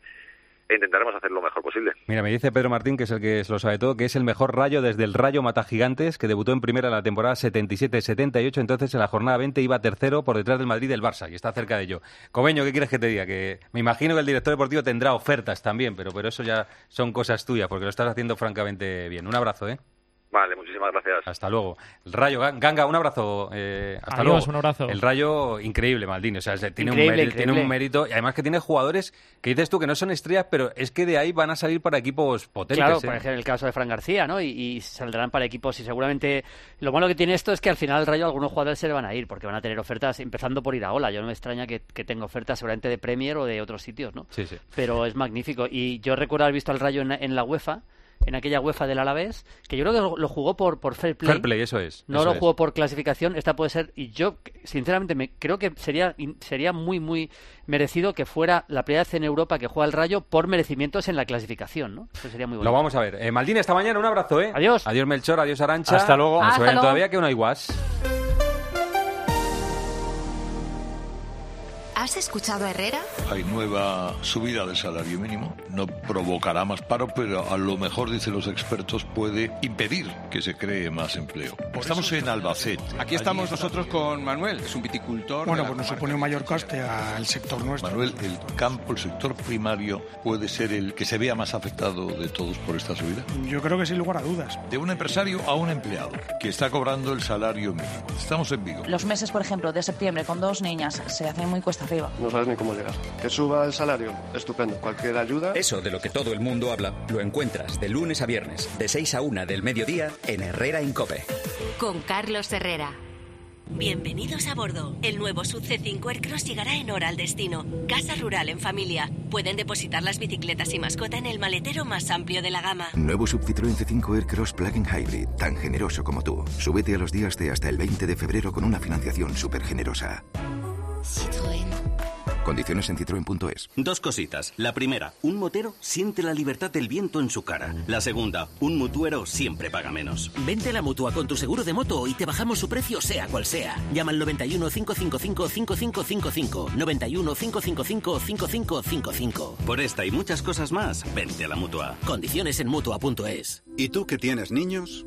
Speaker 27: e intentaremos hacer lo mejor posible.
Speaker 4: Mira, me dice Pedro Martín, que es el que lo sabe todo, que es el mejor rayo desde el Rayo Mata Gigantes, que debutó en primera en la temporada 77-78, entonces en la jornada 20 iba tercero por detrás del Madrid del Barça, y está cerca de ello. Cobeño, ¿qué quieres que te diga? Que me imagino que el director deportivo tendrá ofertas también, pero, pero eso ya son cosas tuyas, porque lo estás haciendo francamente bien. Un abrazo, ¿eh?
Speaker 27: Vale, muchísimas gracias.
Speaker 4: Hasta luego. El Rayo, Ga- Ganga, un abrazo. eh, hasta
Speaker 25: Adiós,
Speaker 4: luego.
Speaker 25: un abrazo.
Speaker 4: El Rayo, increíble, Maldini. O sea, se- tiene, un
Speaker 52: Increíble,
Speaker 4: mérito, tiene un mérito. Y además que tiene jugadores que dices tú que no son estrellas, pero es que de ahí van a salir para equipos potentes.
Speaker 52: Claro,
Speaker 4: ¿eh?
Speaker 52: por ejemplo, el caso de Fran García, ¿no? Y, y saldrán para equipos y seguramente lo malo que tiene esto es que al final el Rayo algunos jugadores se le van a ir porque van a tener ofertas, empezando por Iraola. Yo no me extraña que, que tenga ofertas seguramente de Premier o de otros sitios, ¿no?
Speaker 4: Sí, sí.
Speaker 52: Pero es magnífico. Y yo recuerdo haber visto al Rayo en, en la UEFA, en aquella UEFA del Alavés, que yo creo que lo, lo jugó por, por fair play.
Speaker 4: Fair play, eso es.
Speaker 52: No
Speaker 4: eso
Speaker 52: lo
Speaker 4: es.
Speaker 52: jugó por clasificación, esta puede ser, y yo sinceramente me creo que sería sería muy muy merecido que fuera la primera vez en Europa que juega el Rayo por merecimientos en la clasificación, ¿no? Eso sería muy bueno.
Speaker 4: Lo vamos a ver. Eh, Maldini, esta mañana un abrazo, ¿eh?
Speaker 52: Adiós.
Speaker 4: Adiós, Melchor. Adiós, Arancha.
Speaker 7: Hasta luego.
Speaker 14: Hasta luego.
Speaker 4: todavía que no hay guas.
Speaker 42: ¿Has escuchado a Herrera?
Speaker 66: Hay nueva subida del salario mínimo. No provocará más paro, pero a lo mejor, dicen los expertos, puede impedir que se cree más empleo. Estamos en Albacete.
Speaker 67: Aquí estamos nosotros con Manuel, es un viticultor.
Speaker 68: Bueno, pues nos supone un mayor coste al sector nuestro.
Speaker 66: Manuel, el campo, el sector primario, puede ser el que se vea más afectado de todos por esta subida.
Speaker 68: Yo creo que sin lugar a dudas.
Speaker 66: De un empresario a un empleado que está cobrando el salario mínimo. Estamos en Vigo.
Speaker 69: Los meses, por ejemplo, de septiembre con dos niñas se hacen muy cuesta arriba.
Speaker 70: No sabes ni cómo llegar. Que suba el salario, estupendo. Cualquier ayuda.
Speaker 59: Eso de lo que todo el mundo habla lo encuentras de lunes a viernes, de 6 a 1 del mediodía en Herrera Incope.
Speaker 42: Con Carlos Herrera.
Speaker 21: Bienvenidos a bordo. El nuevo Sub C5 Aircross llegará en hora al destino. Casa rural en familia. Pueden depositar las bicicletas y mascota en el maletero más amplio de la gama.
Speaker 71: Nuevo Sub Citroën C5 Aircross Plug-in Hybrid, tan generoso como tú. Súbete a los días de hasta el 20 de febrero con una financiación súper generosa. Condiciones en citroen.es.
Speaker 72: Dos cositas. La primera, un motero siente la libertad del viento en su cara. La segunda, un mutuero siempre paga menos.
Speaker 62: Vente a la mutua con tu seguro de moto y te bajamos su precio sea cual sea. Llama al 91 555 5555. 91 555 5555.
Speaker 72: Por esta y muchas cosas más, vente a la mutua.
Speaker 62: Condiciones en mutua.es.
Speaker 73: ¿Y tú que tienes niños?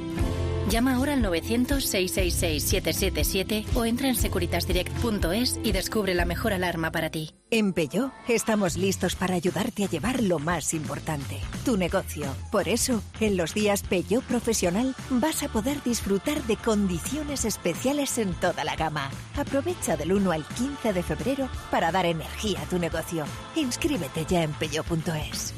Speaker 74: Llama ahora al 900-666-777 o entra en securitasdirect.es y descubre la mejor alarma para ti.
Speaker 75: En Peugeot estamos listos para ayudarte a llevar lo más importante, tu negocio. Por eso, en los días Peugeot Profesional vas a poder disfrutar de condiciones especiales en toda la gama. Aprovecha del 1 al 15 de febrero para dar energía a tu negocio. Inscríbete ya en peugeot.es.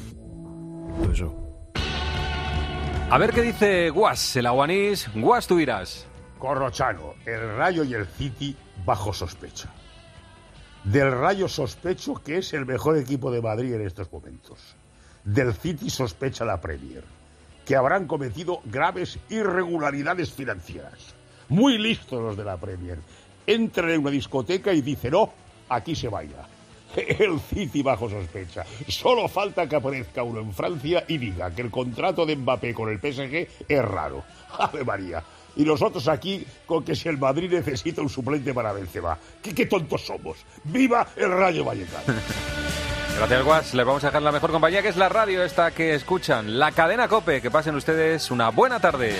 Speaker 4: A ver qué dice Guas, el aguanís. Guas, tú irás.
Speaker 76: Corrochano, el Rayo y el City bajo sospecha. Del Rayo sospecho que es el mejor equipo de Madrid en estos momentos. Del City sospecha la Premier, que habrán cometido graves irregularidades financieras. Muy listos los de la Premier. Entran en una discoteca y dicen, no, aquí se baila. El City bajo sospecha. Solo falta que aparezca uno en Francia y diga que el contrato de Mbappé con el PSG es raro. Ave María. Y nosotros aquí con que si el Madrid necesita un suplente para Benzema. ¿Qué, qué tontos somos? ¡Viva el Rayo Vallecano!
Speaker 4: Gracias, Guas. Les vamos a dejar la mejor compañía que es la radio esta que escuchan, la cadena Cope. Que pasen ustedes una buena tarde.